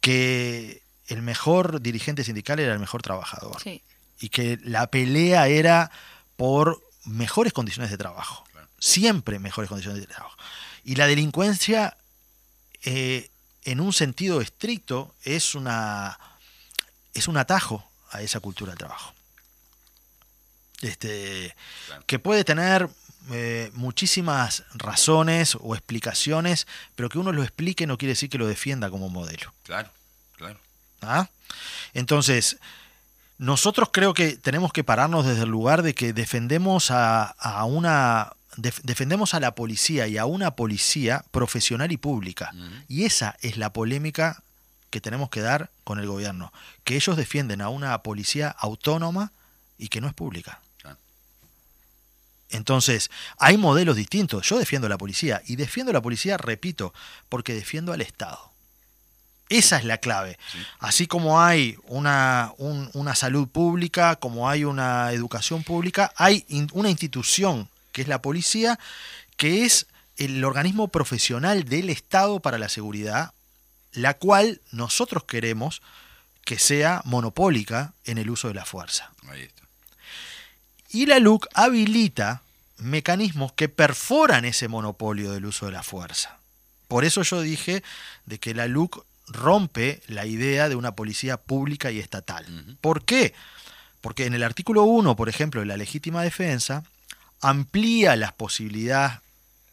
que el mejor dirigente sindical era el mejor trabajador Sí. y que la pelea era por mejores condiciones de trabajo. Claro. Siempre mejores condiciones de trabajo. Y la delincuencia, eh, en un sentido estricto, es, una, es un atajo a esa cultura del trabajo. Este, Claro. que puede tener eh, muchísimas razones o explicaciones, pero que uno lo explique no quiere decir que lo defienda como modelo. Claro, claro. ¿Ah? Entonces, nosotros creo que tenemos que pararnos desde el lugar de que defendemos a, a una def- defendemos a la policía y a una policía profesional y pública. Y esa es la polémica que tenemos que dar con el gobierno, que ellos defienden a una policía autónoma y que no es pública. Entonces, hay modelos distintos. Yo defiendo a la policía y defiendo a la policía, repito, porque defiendo al Estado. Esa es la clave. Sí. Así como hay una, un- una salud pública, como hay una educación pública, hay in- una institución que es la policía, que es el organismo profesional del Estado para la seguridad, la cual nosotros queremos que sea monopólica en el uso de la fuerza. Ahí está. Y la LUC habilita mecanismos que perforan ese monopolio del uso de la fuerza. Por eso yo dije de que la LUC rompe la idea de una policía pública y estatal. ¿Por qué? Porque en el artículo 1, por ejemplo, de la legítima defensa, amplía las posibilidades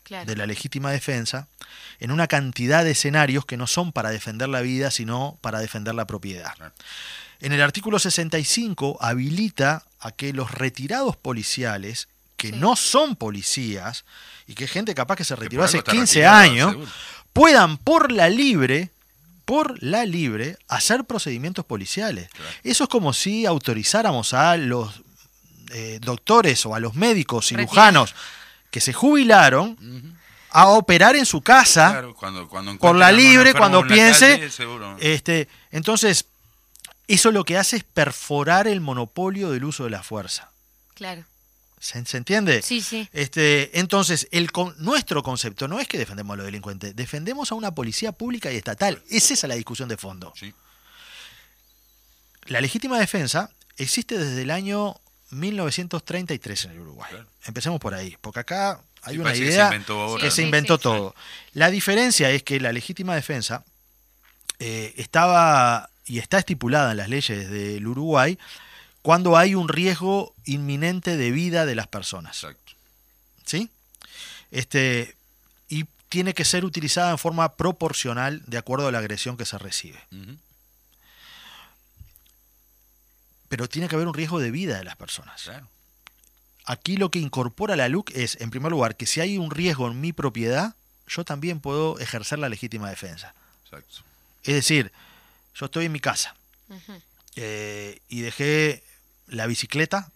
Claro. de la legítima defensa en una cantidad de escenarios que no son para defender la vida, sino para defender la propiedad. Claro. En el artículo 65 habilita a que los retirados policiales, que Sí. no son policías, y que gente capaz que se retiró hace algo está 15 retirado, años, seguro. puedan por la libre, por la libre, hacer procedimientos policiales. Claro. Eso es como si autorizáramos a los eh, doctores o a los médicos cirujanos que se jubilaron a operar en su casa Claro, cuando, cuando por la libre, cuando la piense. calle, este, entonces, eso lo que hace es perforar el monopolio del uso de la fuerza. Claro. ¿Se, se entiende? Sí, sí. Este, entonces, el con- nuestro concepto no es que defendemos a los delincuentes, defendemos a una policía pública y estatal. Es esa la discusión de fondo. Sí. La legítima defensa existe desde el año 1933 en el Uruguay. Claro. Empecemos por ahí, porque acá hay Sí, una parece que se idea inventó ahora. que se inventó sí. todo. La diferencia es que la legítima defensa eh, estaba y está estipulada en las leyes del Uruguay cuando hay un riesgo inminente de vida de las personas. Exacto. ¿Sí? Este, y tiene que ser utilizada en forma proporcional de acuerdo a la agresión que se recibe. Pero tiene que haber un riesgo de vida de las personas. Claro. Aquí lo que incorpora la LUC es, en primer lugar, que si hay un riesgo en mi propiedad, yo también puedo ejercer la legítima defensa. Exacto. Es decir, yo estoy en mi casa eh, y dejé la bicicleta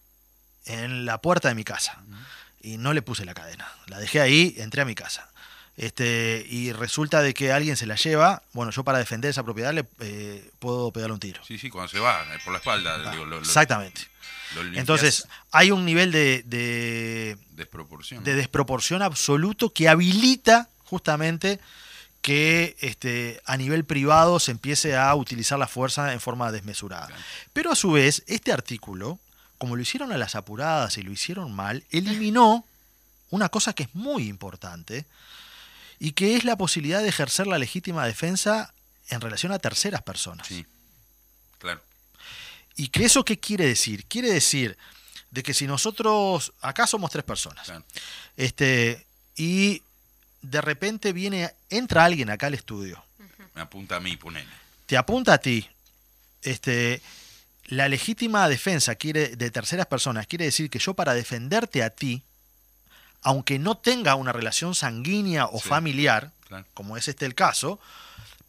en la puerta de mi casa y no le puse la cadena. La dejé ahí, entré a mi casa. Este, y resulta de que alguien se la lleva, bueno, yo para defender esa propiedad le eh, puedo pegarle un tiro. Sí, sí, cuando se va, eh, por la espalda. digo, lo- lo- Exactamente. lo Entonces, hay un nivel de, de, Desproporción. de desproporción absoluto que habilita justamente que este, a nivel privado se empiece a utilizar la fuerza en forma desmesurada. Claro. Pero a su vez, este artículo, como lo hicieron a las apuradas y lo hicieron mal, eliminó una cosa que es muy importante y que es la posibilidad de ejercer la legítima defensa en relación a terceras personas. Sí. Claro. ¿Y que eso qué quiere decir? Quiere decir de que si nosotros, acá somos tres personas, Claro. este, y de repente viene, entra alguien acá al estudio, Me apunta a mí, ponele. te apunta a ti, este, la legítima defensa quiere, de terceras personas quiere decir que yo para defenderte a ti, aunque no tenga una relación sanguínea o Sí. familiar, Claro. como es este el caso,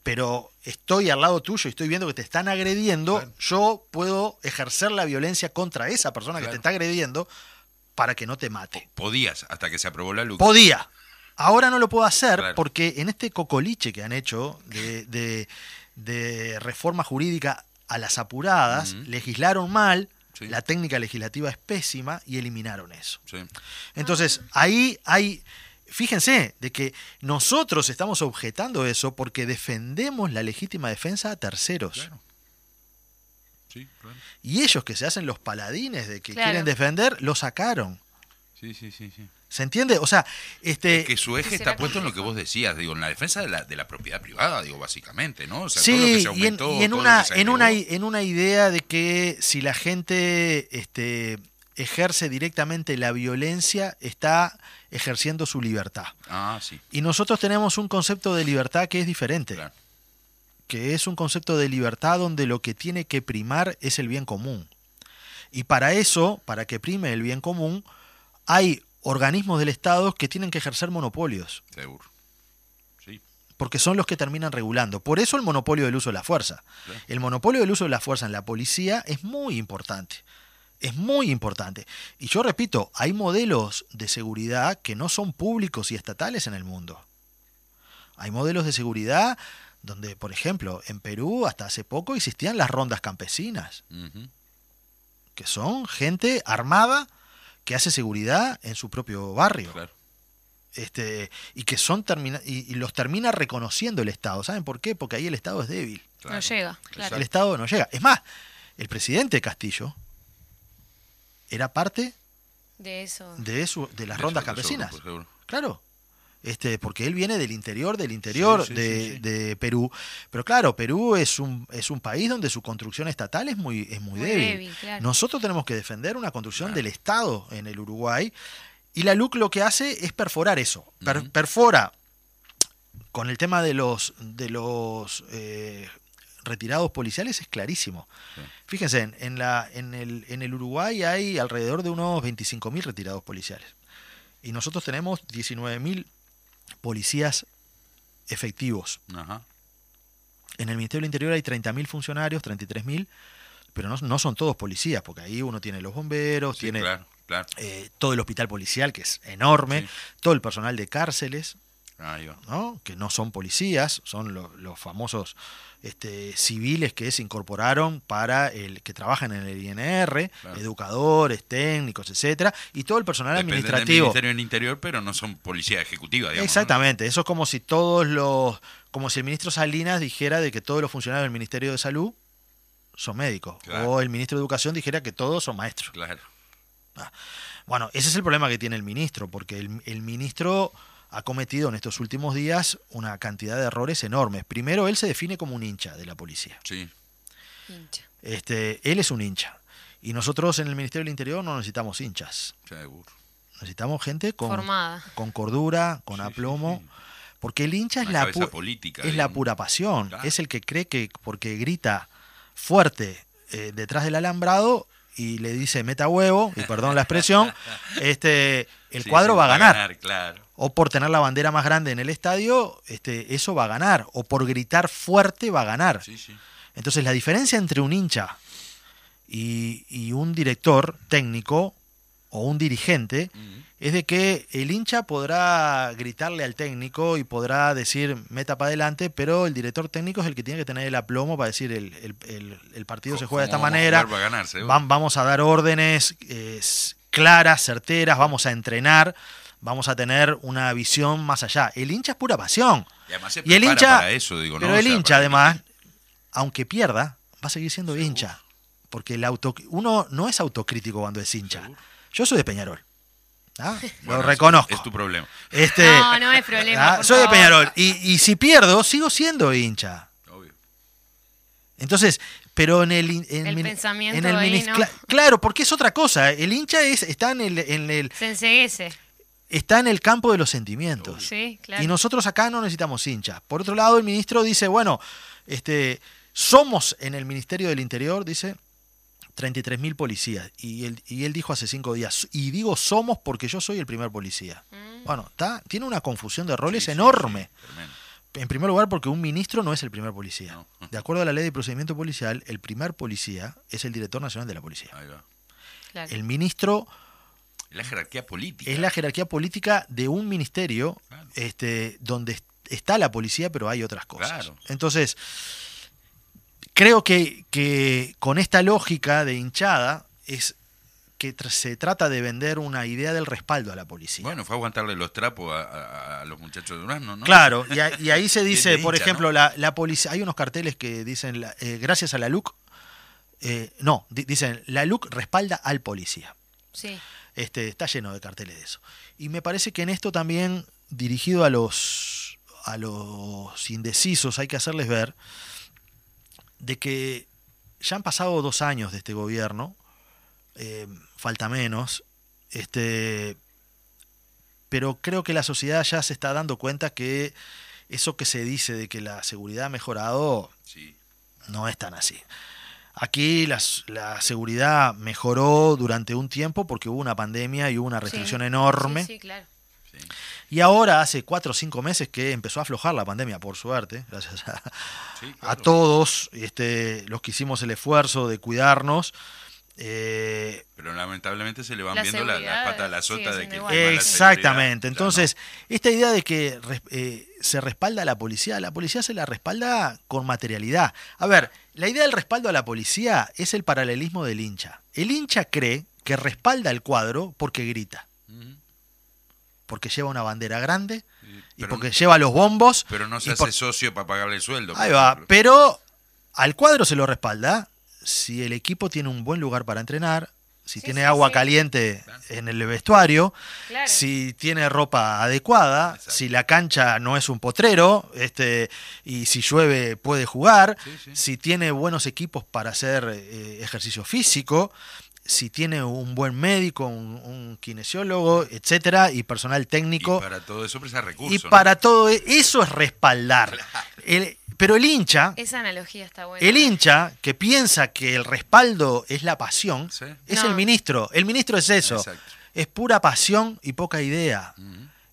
pero estoy al lado tuyo y estoy viendo que te están agrediendo, Claro. yo puedo ejercer la violencia contra esa persona que te está agrediendo para que no te mate. Podías, hasta que se aprobó la luz. Podía. Ahora no lo puedo hacer Claro. porque en este cocoliche que han hecho de, de- de reforma jurídica a las apuradas, legislaron mal, Sí. la técnica legislativa es pésima y eliminaron eso. Sí. Entonces, ahí hay, fíjense, de que nosotros estamos objetando eso porque defendemos la legítima defensa a terceros. Claro. Sí, claro. Y ellos que se hacen los paladines de que Claro. quieren defender, lo sacaron. Sí, sí, sí, sí. ¿Se entiende? O sea, este... Es que su eje que está puesto en lo que vos decías, digo, en la defensa de la, de la propiedad privada, digo, básicamente, ¿no? O sea, todo lo que Sí, se y en, aumentó, y en todo lo una, que se en, una, en una idea de que si la gente este, ejerce directamente la violencia, está ejerciendo su libertad. Ah, sí, Y nosotros tenemos un concepto de libertad que es diferente, claro. que es un concepto de libertad donde lo que tiene que primar es el bien común. Y para eso, para que prime el bien común, hay organismos del Estado que tienen que ejercer monopolios. Seguro. Sí, porque son los que terminan regulando. Por eso el monopolio del uso de la fuerza. El monopolio del uso de la fuerza en la policía es muy importante. Es muy importante. Y yo repito, hay modelos de seguridad que no son públicos y estatales en el mundo. Hay modelos de seguridad donde, por ejemplo, en Perú hasta hace poco existían las rondas campesinas, que son gente armada que hace seguridad en su propio barrio. claro. Este, y que son termina y, y los termina reconociendo el Estado. ¿Saben por qué? Porque ahí el Estado es débil. claro. No llega, claro. El Estado no llega. Es más, el presidente Castillo era parte De eso. de, eso, de las rondas campesinas. seguro. Claro. Este, porque él viene del interior del interior Sí, sí, de, sí, sí. de Perú. Pero claro, Perú es un, es un país donde su construcción estatal es muy, es muy, Muy débil. débil, claro. Nosotros tenemos que defender una construcción del Estado en el Uruguay. Y la LUC lo que hace es perforar eso. Per-. Perfora con el tema de los, de los eh, retirados policiales es clarísimo. Sí. Fíjense, en, en la, en, el, en el Uruguay hay alrededor de unos 25.000 retirados policiales. Y nosotros tenemos 19.000 policías efectivos. Ajá. En el Ministerio del Interior hay 30.000 funcionarios, 33.000, pero no, no son todos policías, porque ahí uno tiene los bomberos, Sí, tiene claro, claro. eh, todo el hospital policial, que es enorme, Sí. todo el personal de cárceles, Ahí va. ¿no? que no son policías, son lo- los famosos este, civiles que se incorporaron para el que trabajan en el INR, Claro. educadores, técnicos, etcétera, y todo el personal Dependen del administrativo. Ministerio del Interior, pero no son policía ejecutiva, digamos. ¿no? Exactamente, eso es como si todos los, como si el ministro Salinas dijera de que todos los funcionarios del Ministerio de Salud son médicos, Claro. o el ministro de Educación dijera que todos son maestros. Claro. Bueno, ese es el problema que tiene el ministro, porque el, el ministro ha cometido en estos últimos días una cantidad de errores enormes. Primero, él se define como un hincha de la policía. Sí. Hincha. Este, él es un hincha. Y nosotros en el Ministerio del Interior no necesitamos hinchas. Seguro. Necesitamos gente con, Formada. con cordura, con Sí, aplomo. sí. Porque el hincha es la, pu- política, es la pura pasión. Claro. Es el que cree que porque grita fuerte eh, detrás del alambrado y le dice meta huevo, y perdón la expresión, este, el Sí, cuadro sí, va a ganar. Claro. O por tener la bandera más grande en el estadio, este, eso va a ganar. O por gritar fuerte va a ganar. Sí. Entonces la diferencia entre un hincha y, y un director técnico o un dirigente es de que el hincha podrá gritarle al técnico y podrá decir meta para adelante, pero el director técnico es el que tiene que tener el aplomo para decir el, el- el- el partido se ¿Cómo juega de esta vamos manera, vamos a dar órdenes eh, claras, certeras, vamos a entrenar, vamos a tener una visión más allá. El hincha es pura pasión. Y además se Y el hincha, para eso, digo, ¿no? pero O el sea, hincha además, aunque pierda, va a seguir siendo hincha. Porque el auto, uno no es autocrítico cuando es hincha. Seguro. Yo soy de Peñarol. ¿ah? Bueno, Lo reconozco. Es tu problema. Este, No, no es problema. ah, soy de. Peñarol. Y, y si pierdo, sigo siendo hincha. Obvio. Entonces, pero en el, en El min- pensamiento en el ahí, minis- ¿no? cla- claro porque es otra cosa el hincha es está en el, en el Se está en el campo de los sentimientos Sí, claro. y nosotros acá no necesitamos hinchas por otro lado el ministro dice bueno este somos en el ministerio del interior dice 33.000 policías y él, y él dijo hace cinco días y digo somos porque yo soy el primer policía Mm. bueno está tiene una confusión de roles Sí, enorme sí, en primer lugar, porque un ministro no es el primer policía. No. De acuerdo a la ley de procedimiento policial, el primer policía es el director nacional de la policía. Ahí va. claro. El ministro La jerarquía política. es la jerarquía política de un ministerio Claro. este, donde est- está la policía, pero hay otras cosas. Claro. Entonces, creo que, que con esta lógica de hinchada es que tr- se trata de vender una idea del respaldo a la policía. Bueno, fue aguantarle los trapos a, a- a los muchachos de Durazno, ¿no? Claro, y, a- y ahí se dice, por ejemplo, ¿no? la, la policía. Hay unos carteles que dicen, la- eh, gracias a la LUC, eh, no, di- dicen, la LUC respalda al policía. Sí. Este, está lleno de carteles de eso. Y me parece que en esto también, dirigido a los, a los indecisos, hay que hacerles ver de que ya han pasado dos años de este gobierno, eh, falta menos, este, pero creo que la sociedad ya se está dando cuenta que eso que se dice de que la seguridad ha mejorado Sí. no es tan así. Aquí las- la, seguridad mejoró durante un tiempo porque hubo una pandemia y hubo una restricción Sí. enorme. Sí, sí, claro. Y ahora hace cuatro o cinco meses que empezó a aflojar la pandemia, por suerte, gracias a, Sí, a claro. todos este, los que hicimos el esfuerzo de cuidarnos. Eh, Pero lamentablemente se le van La viendo la- las seguridad patas a la sota de que la Exactamente. Entonces, esta idea de que res- eh, se respalda a la policía, la policía se la respalda con materialidad. A ver, la idea del respaldo a la policía es el paralelismo del hincha. El hincha cree que respalda el cuadro porque grita. Porque lleva una bandera grande Sí, y pero, porque lleva los bombos. pero no se hace por- socio para pagarle el sueldo. Ahí va, ejemplo. pero al cuadro se lo respalda si el equipo tiene un buen lugar para entrenar, si Sí, tiene sí, agua sí. caliente en el vestuario, Claro. si tiene ropa adecuada, Exacto. si la cancha no es un potrero, este, y si llueve puede jugar, Sí, sí. si tiene buenos equipos para hacer eh, ejercicio físico, si tiene un buen médico, un, un kinesiólogo, etcétera, y personal técnico. Y para todo eso precisa recursos. Y ¿no? para todo e- eso es respaldar. El- pero el hincha, Esa analogía está buena. el hincha que piensa que el respaldo es la pasión, Sí. es No. el ministro. El ministro es eso. Exacto. Es pura pasión y poca idea.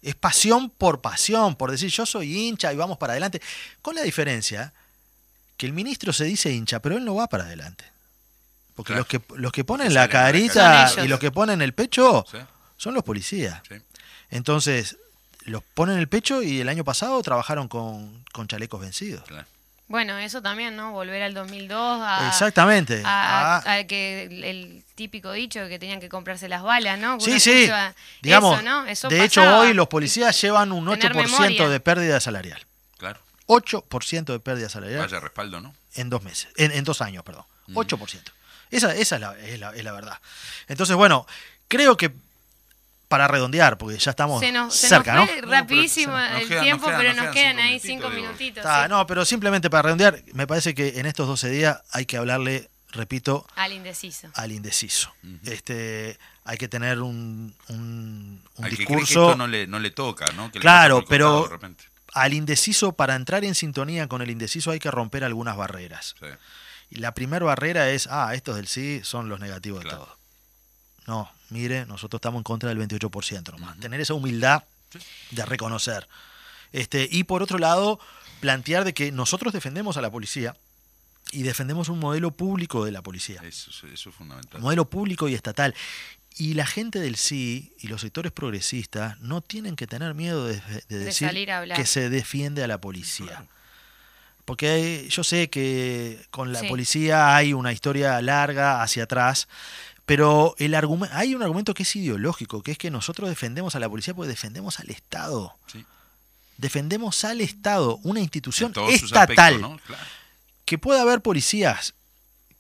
Es pasión por pasión, por decir yo soy hincha y vamos para adelante. Con la diferencia que el ministro se dice hincha, pero él no va para adelante. Porque Claro. los que, los que ponen la carita y los que ponen el pecho Sí, son los policías. sí. Entonces, los ponen el pecho y el año pasado trabajaron con, con chalecos vencidos. claro. Bueno, eso también, ¿no? Volver al 2002 a... Exactamente. A, Ah, a que el, típico dicho que tenían que comprarse las balas, ¿no? Sí, sí. Digamos, eso, ¿no? Eso de hecho hoy los policías llevan un Tener 8% memoria. de pérdida salarial. Claro. 8% de pérdida salarial Vaya respaldo, ¿no? en dos meses, en, en dos años, perdón. Mm. 8%. Esa, esa es, la, es, la, es la verdad. Entonces, bueno, creo que para redondear, porque ya estamos Se nos, se nos ¿no? fue No, rapidísimo pero se- nos el quedan- tiempo, nos quedan- pero nos nos quedan ahí cinco minutitos. Está, sí. no, pero simplemente para redondear, me parece que en estos 12 días hay que hablarle, repito, Al indeciso. al indeciso. Este Hay que tener un, un, un Al que cree que discurso esto no le, no le toca, ¿no? Que Claro, pero- costado de repente. al indeciso. Para entrar en sintonía con el indeciso hay que romper algunas barreras. Sí. Y la primera barrera es, ah, estos del sí son los negativos de todo. No, mire, nosotros estamos en contra del 28% nomás. Tener esa humildad Sí. de reconocer. Este, y por otro lado, plantear de que nosotros defendemos a la policía y defendemos un modelo público de la policía. Eso, es- eso es fundamental. Modelo público y estatal. Y la gente del sí y los sectores progresistas no tienen que tener miedo de, de decir salir a hablar. que se defiende a la policía. Claro. Porque hay- yo sé que con la Sí. policía hay una historia larga hacia atrás, pero el argumen- hay un argumento que es ideológico, que es que nosotros defendemos a la policía porque defendemos al Estado. Sí. Defendemos al Estado, una institución estatal. aspectos, ¿no? Claro. Que pueda haber policías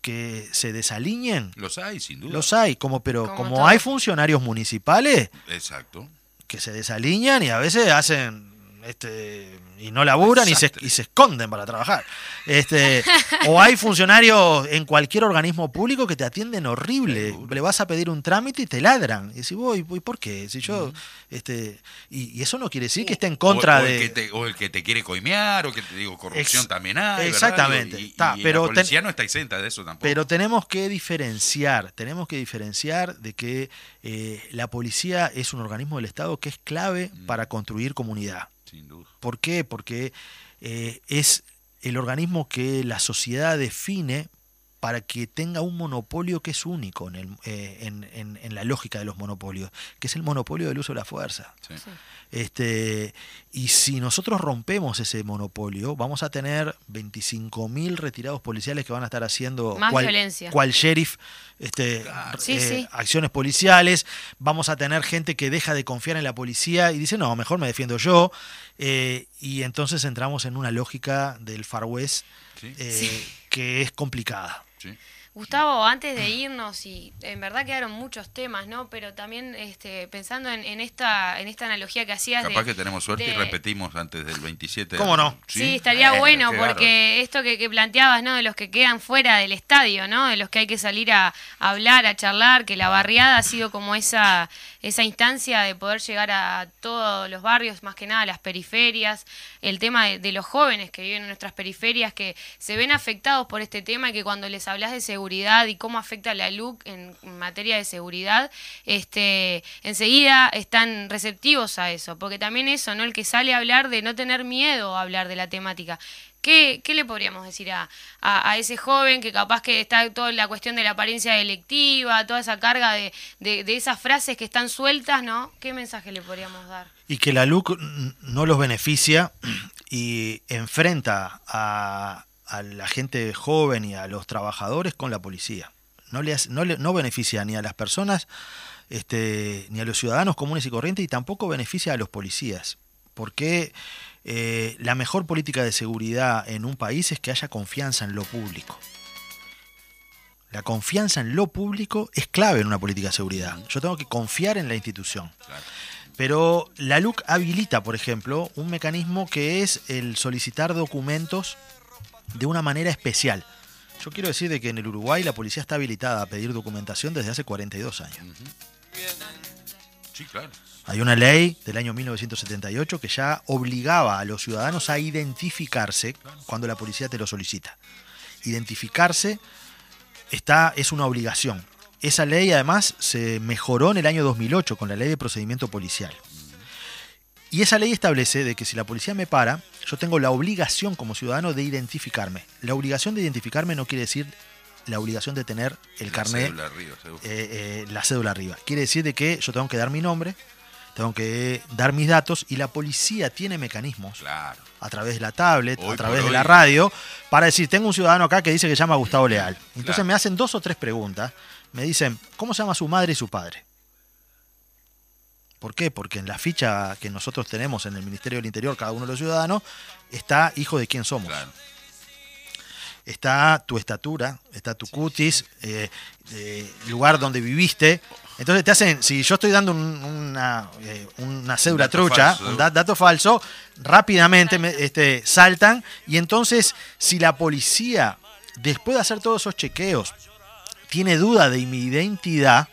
que se desalineen, Los hay, sin duda. los hay, como, pero Como hay funcionarios municipales Exacto. que se desalinean y a veces hacen este, y no laburan y se, Desastre. y se esconden para trabajar. Este, o hay funcionarios en cualquier organismo público que te atienden horrible. Le vas a pedir un trámite y te ladran. Y decís, voy, voy, ¿por qué? Si yo, este, y, y eso no quiere decir que esté en contra o, o de. El que te, o el que te quiere coimear, o que te digo, corrupción Ex- también hay. exactamente, Y, pero la ten- policía no está exenta de eso tampoco. Pero tenemos que diferenciar, tenemos que diferenciar de que eh, la policía es un organismo del Estado que es clave Mm. para construir comunidad. ¿Por qué? Porque eh, es el organismo que la sociedad define para que tenga un monopolio que es único en, el- eh, en- en- en la lógica de los monopolios, que es el monopolio del uso de la fuerza. Sí. Sí. Este, y si nosotros rompemos ese monopolio, vamos a tener 25.000 retirados policiales que van a estar haciendo Más cual, violencia. cual sheriff este. Sí, eh, sí. acciones policiales. Vamos a tener gente que deja de confiar en la policía y dice, no, mejor me defiendo yo. Eh, y entonces entramos en una lógica del Far West Sí. eh, que es complicada. Sí. Gustavo, antes de irnos, y en verdad quedaron muchos temas, ¿no? Pero también este, pensando en, en esta en esta analogía que hacías Capaz de, que tenemos suerte y repetimos antes del 27. ¿Cómo no? Sí, estaría Eh, bueno porque esto que, que planteabas, ¿no? De los que quedan fuera del estadio, ¿no? De los que hay que salir a, a hablar, a charlar, que la barriada ha sido como esa, esa instancia de poder llegar a todos los barrios, más que nada a las periferias, el tema de, de los jóvenes que viven en nuestras periferias, que se ven afectados por este tema y que cuando les hablas de seguridad y cómo afecta la LUC en materia de seguridad, este, enseguida están receptivos a eso, porque también eso, ¿no? El que sale a hablar de no tener miedo a hablar de la temática. ¿Qué, qué le podríamos decir a, a, ese joven que capaz que está toda la cuestión de la apariencia delictiva, toda esa carga de, de, de esas frases que están sueltas, ¿no? ¿Qué mensaje le podríamos dar? y que la LUC no los beneficia y enfrenta a, a la gente joven y a los trabajadores con la policía. No, le, hace- no, le- no beneficia ni a las personas, este, ni a los ciudadanos comunes y corrientes, y tampoco beneficia a los policías. Porque eh, la mejor política de seguridad en un país es que haya confianza en lo público. La confianza en lo público es clave en una política de seguridad. Yo tengo que confiar en la institución. Claro. Pero la LUC habilita, por ejemplo, un mecanismo que es el solicitar documentos de una manera especial. Yo quiero decir de que en el Uruguay la policía está habilitada a pedir documentación desde hace 42 años. Sí, claro. Hay una ley del año 1978 que ya obligaba a los ciudadanos a identificarse cuando la policía te lo solicita. Identificarse está, es una obligación. Esa ley además se mejoró en el año 2008 con la ley de procedimiento policial. Y esa ley establece de que si la policía me para, yo tengo la obligación como ciudadano de identificarme. La obligación de identificarme no quiere decir la obligación de tener el La carnet cédula arriba, eh, eh, la cédula arriba. Quiere decir de que yo tengo que dar mi nombre, tengo que dar mis datos y la policía tiene mecanismos Claro. a través de la tablet, Hoy a través de la radio, para decir, tengo un ciudadano acá que dice que se llama Gustavo Leal. Entonces Claro. me hacen dos o tres preguntas. Me dicen, ¿cómo se llama su madre y su padre? ¿Por qué? Porque en la ficha que nosotros tenemos en el Ministerio del Interior, cada uno de los ciudadanos, está hijo de quién somos Claro. está tu estatura, está tu cutis, eh, eh, lugar donde viviste. Entonces te hacen, si yo estoy dando un- una, eh, una cédula trucha, falso. un da- dato falso, rápidamente me- este, saltan y entonces si la policía, después de hacer todos esos chequeos, tiene duda de mi identidad,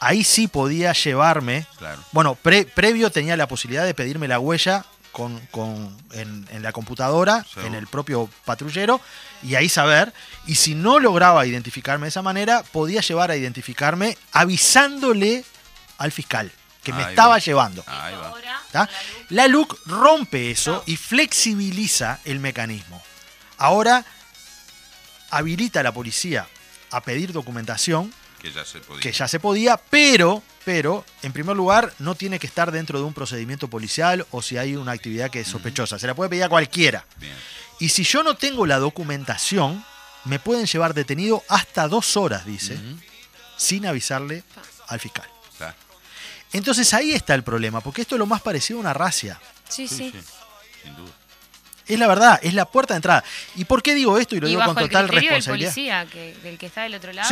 ahí sí podía llevarme Claro. bueno, pre- previo tenía la posibilidad de pedirme la huella con, con- en, en la computadora, Seguro. en el propio patrullero, y ahí saber. Y si no lograba identificarme de esa manera, podía llevar a identificarme avisándole al fiscal que me Ahí estaba va. llevando. Ahí va. La LUC rompe eso y flexibiliza el mecanismo. Ahora habilita a la policía a pedir documentación Que ya se podía. que ya se podía, pero, pero, en primer lugar, no tiene que estar dentro de un procedimiento policial o si hay una actividad que es sospechosa. Se la puede pedir a cualquiera. Bien. Y si yo no tengo la documentación, me pueden llevar detenido hasta dos horas, dice, sin avisarle al fiscal. Está. Entonces ahí está el problema, porque esto es lo más parecido a una racia. Sí, Sí. Sin duda. Es la verdad, es la puerta de entrada. ¿Y por qué digo esto? Y lo Y digo bajo con el total del responsabilidad. policía, que, del que está del otro lado. Sí,